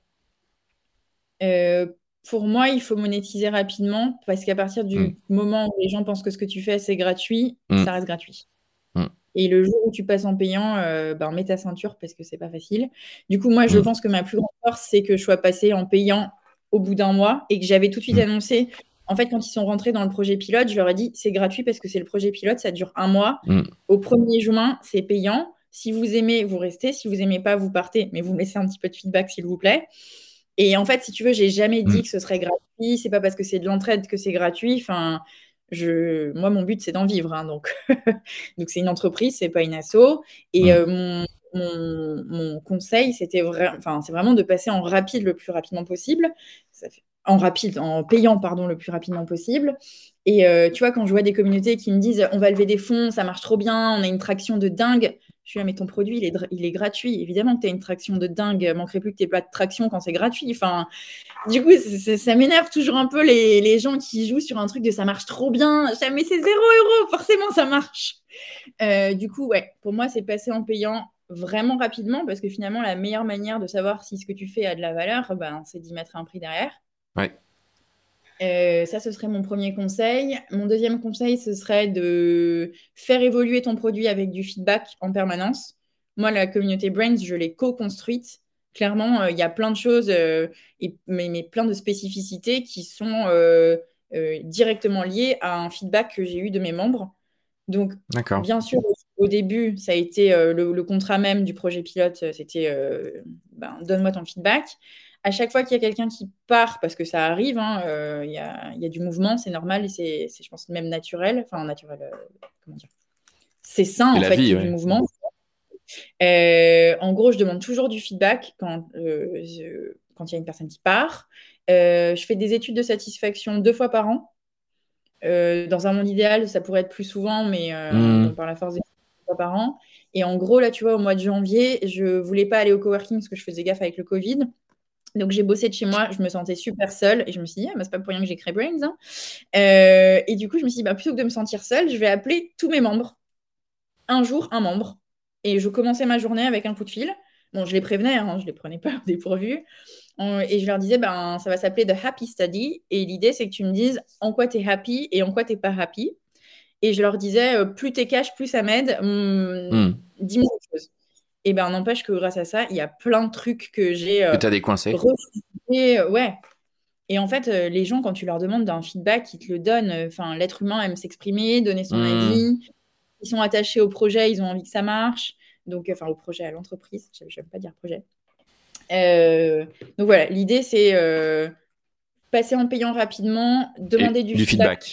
S2: Pour moi, il faut monétiser rapidement parce qu'à partir du mm. moment où les gens pensent que ce que tu fais, c'est gratuit, mm. ça reste gratuit. Mm. Et le jour où tu passes en payant, euh, ben, mets ta ceinture parce que c'est pas facile. Du coup, moi, je pense que ma plus grande force, c'est que je sois passée en payant au bout d'un mois et que j'avais tout de suite annoncé. En fait, quand ils sont rentrés dans le projet pilote, je leur ai dit c'est gratuit parce que c'est le projet pilote, ça dure un mois. Au 1er juin, c'est payant. Si vous aimez, vous restez. Si vous aimez pas, vous partez. Mais vous me laissez un petit peu de feedback, s'il vous plaît. Et en fait, si tu veux, j'ai jamais dit mm. que ce serait gratuit. C'est pas parce que c'est de l'entraide que c'est gratuit. Enfin, je, moi, mon but, c'est d'en vivre. Hein, donc, *laughs* donc c'est une entreprise, c'est pas une asso. Et euh, mon, mon, conseil, c'était vraiment, enfin, c'est vraiment de passer en rapide le plus rapidement possible. en rapide, en payant, pardon, le plus rapidement possible. Et euh, tu vois, quand je vois des communautés qui me disent on va lever des fonds, ça marche trop bien, on a une traction de dingue, je suis là, mais ton produit, il est, gratuit. Évidemment que tu as une traction de dingue. Manquerait plus que tu pas de traction quand c'est gratuit. Enfin, du coup, ça m'énerve toujours un peu les, gens qui jouent sur un truc de ça marche trop bien. Mais c'est zéro euro. Forcément, ça marche. Euh, du coup, ouais, pour moi, c'est passer en payant vraiment rapidement parce que finalement, la meilleure manière de savoir si ce que tu fais a de la valeur, ben, c'est d'y mettre un prix derrière.
S1: Ouais.
S2: Ça, ce serait mon premier conseil. Mon deuxième conseil, ce serait de faire évoluer ton produit avec du feedback en permanence. Moi, la communauté Brains, je l'ai co-construite. Clairement, il y a plein de choses, et, mais, mais, plein de spécificités qui sont directement liées à un feedback que j'ai eu de mes membres. Donc, bien sûr, au début, ça a été euh, le, contrat même du projet pilote, euh, c'était euh, ben, donne-moi ton feedback. À chaque fois qu'il y a quelqu'un qui part, parce que ça arrive, hein, il y, a, du mouvement, c'est normal et c'est, je pense, même naturel. Enfin, naturel, comment dire C'est sain, en fait, du mouvement. en gros, je demande toujours du feedback quand quand il y a une personne qui part. je fais des études de satisfaction deux fois par an. dans un monde idéal, ça pourrait être plus souvent, mais mmh. par la force des par an. Et en gros, là, tu vois, au mois de janvier, je voulais pas aller au coworking parce que je faisais gaffe avec le Covid. Donc j'ai bossé de chez moi, je me sentais super seule et je me suis dit, ah, bah, c'est pas pour rien que j'ai créé Brains. Hein. Euh, et du coup, je me suis dit, bah, plutôt que de me sentir seule, je vais appeler tous mes membres. Un jour, un membre. Et je commençais ma journée avec un coup de fil. Bon, je les prévenais, hein, je les prenais pas au dépourvu. Et je leur disais, ben, ça va s'appeler The Happy Study. Et l'idée, c'est que tu me dises en quoi tu es happy et en quoi tu n'es pas happy. Et je leur disais, euh, plus t'es cash, plus ça m'aide. Mmh, mmh. Dis-moi quelque chose. Et ben, n'empêche que grâce à ça, il y a plein de trucs que j'ai.
S1: Euh, que tu as décoincé.
S2: Euh, ouais. Et en fait, les gens, quand tu leur demandes d'un feedback, ils te le donnent. Enfin, l'être humain aime s'exprimer, donner son mmh. avis. Ils sont attachés au projet, ils ont envie que ça marche. Donc, enfin, au projet, à l'entreprise. Je n'aime pas dire projet. donc voilà, l'idée, c'est passer en payant rapidement, demander du, feedback,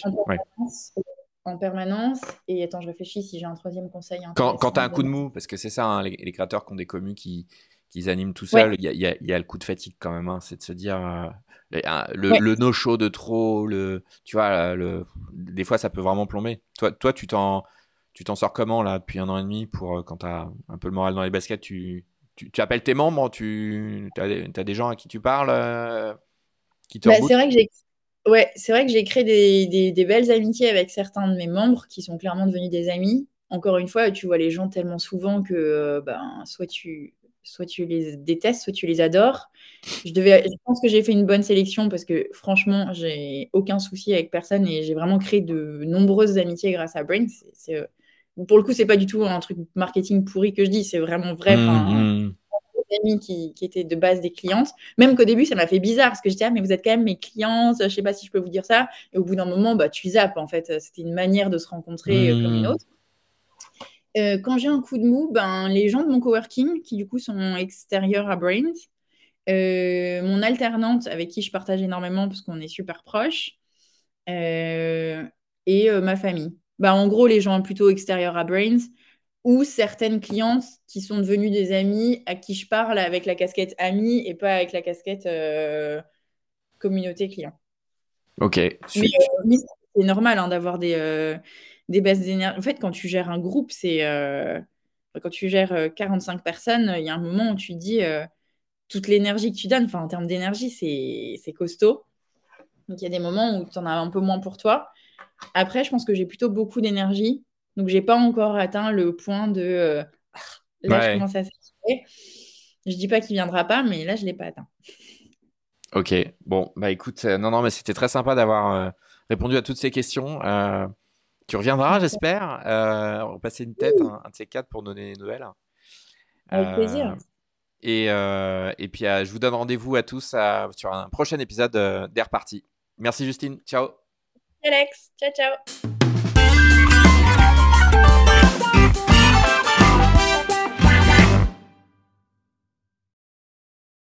S2: en permanence. Et attends, je réfléchis si j'ai un troisième conseil.
S1: Quand, quand tu as un coup de mou, parce que c'est ça, hein, les, créateurs qui ont des communes qui, qui animent tout seul, il y, a, y, a, le coup de fatigue quand même. Hein, c'est de se dire euh, le, no-show de trop, le, tu vois, le, des fois ça peut vraiment plomber. Toi, toi tu t'en. Tu t'en sors comment là depuis un an et demi pour euh, quand tu as un peu le moral dans les baskets tu, tu, appelles tes membres Tu as, as, des gens à qui tu parles euh,
S2: qui te bah, C'est vrai que j'ai Ouais, c'est vrai que j'ai créé des, belles amitiés avec certains de mes membres qui sont clairement devenus des amis. Encore une fois, tu vois les gens tellement souvent que euh, ben, soit, tu, soit tu les détestes, soit tu les adores. Je, devais, je pense que j'ai fait une bonne sélection parce que franchement, j'ai aucun souci avec personne et j'ai vraiment créé de nombreuses amitiés grâce à Brain. Pour le coup, c'est pas du tout un truc marketing pourri que je dis, c'est vraiment vrai. Mmh, amis qui, étaient de base des clientes. Même qu'au début, ça m'a fait bizarre parce que j'étais, ah, mais vous êtes quand même mes clientes, je sais pas si je peux vous dire ça. Et au bout d'un moment, bah, tu zappes en fait. C'était une manière de se rencontrer euh, comme une mmh. autre. Euh, quand j'ai un coup de mou, ben, les gens de mon coworking, qui du coup sont extérieurs à Brains, euh, mon alternante avec qui je partage énormément parce qu'on est super proches, et ma famille. Bah, en gros, les gens plutôt extérieurs à Brains, ou certaines clientes qui sont devenues des amis à qui je parle avec la casquette amie et pas avec la casquette euh, communauté client.
S1: Ok.
S2: Euh, c'est normal hein, d'avoir des, euh, des baisses d'énergie. En fait, quand tu gères un groupe, c'est quand tu gères 45 personnes, il y a un moment où tu dis toute l'énergie que tu donnes, enfin en termes d'énergie, c'est costaud. Donc il y a des moments où tu en as un peu moins pour toi. Après, je pense que j'ai plutôt beaucoup d'énergie donc, j'ai pas encore atteint le point de euh, là, je commence à s'assurer. Je dis pas qu'il viendra pas, mais là, je l'ai pas atteint.
S1: Ok, bon, bah écoute, euh, non, non, mais c'était très sympa d'avoir euh, répondu à toutes ces questions. tu reviendras, j'espère. on va passer une tête, un, de ces quatre, pour donner des nouvelles.
S2: Avec plaisir.
S1: Et, et puis, je vous donne rendez-vous à tous sur un prochain épisode d'Air Party. Merci, Justine. Ciao.
S2: Alex. Ciao, ciao.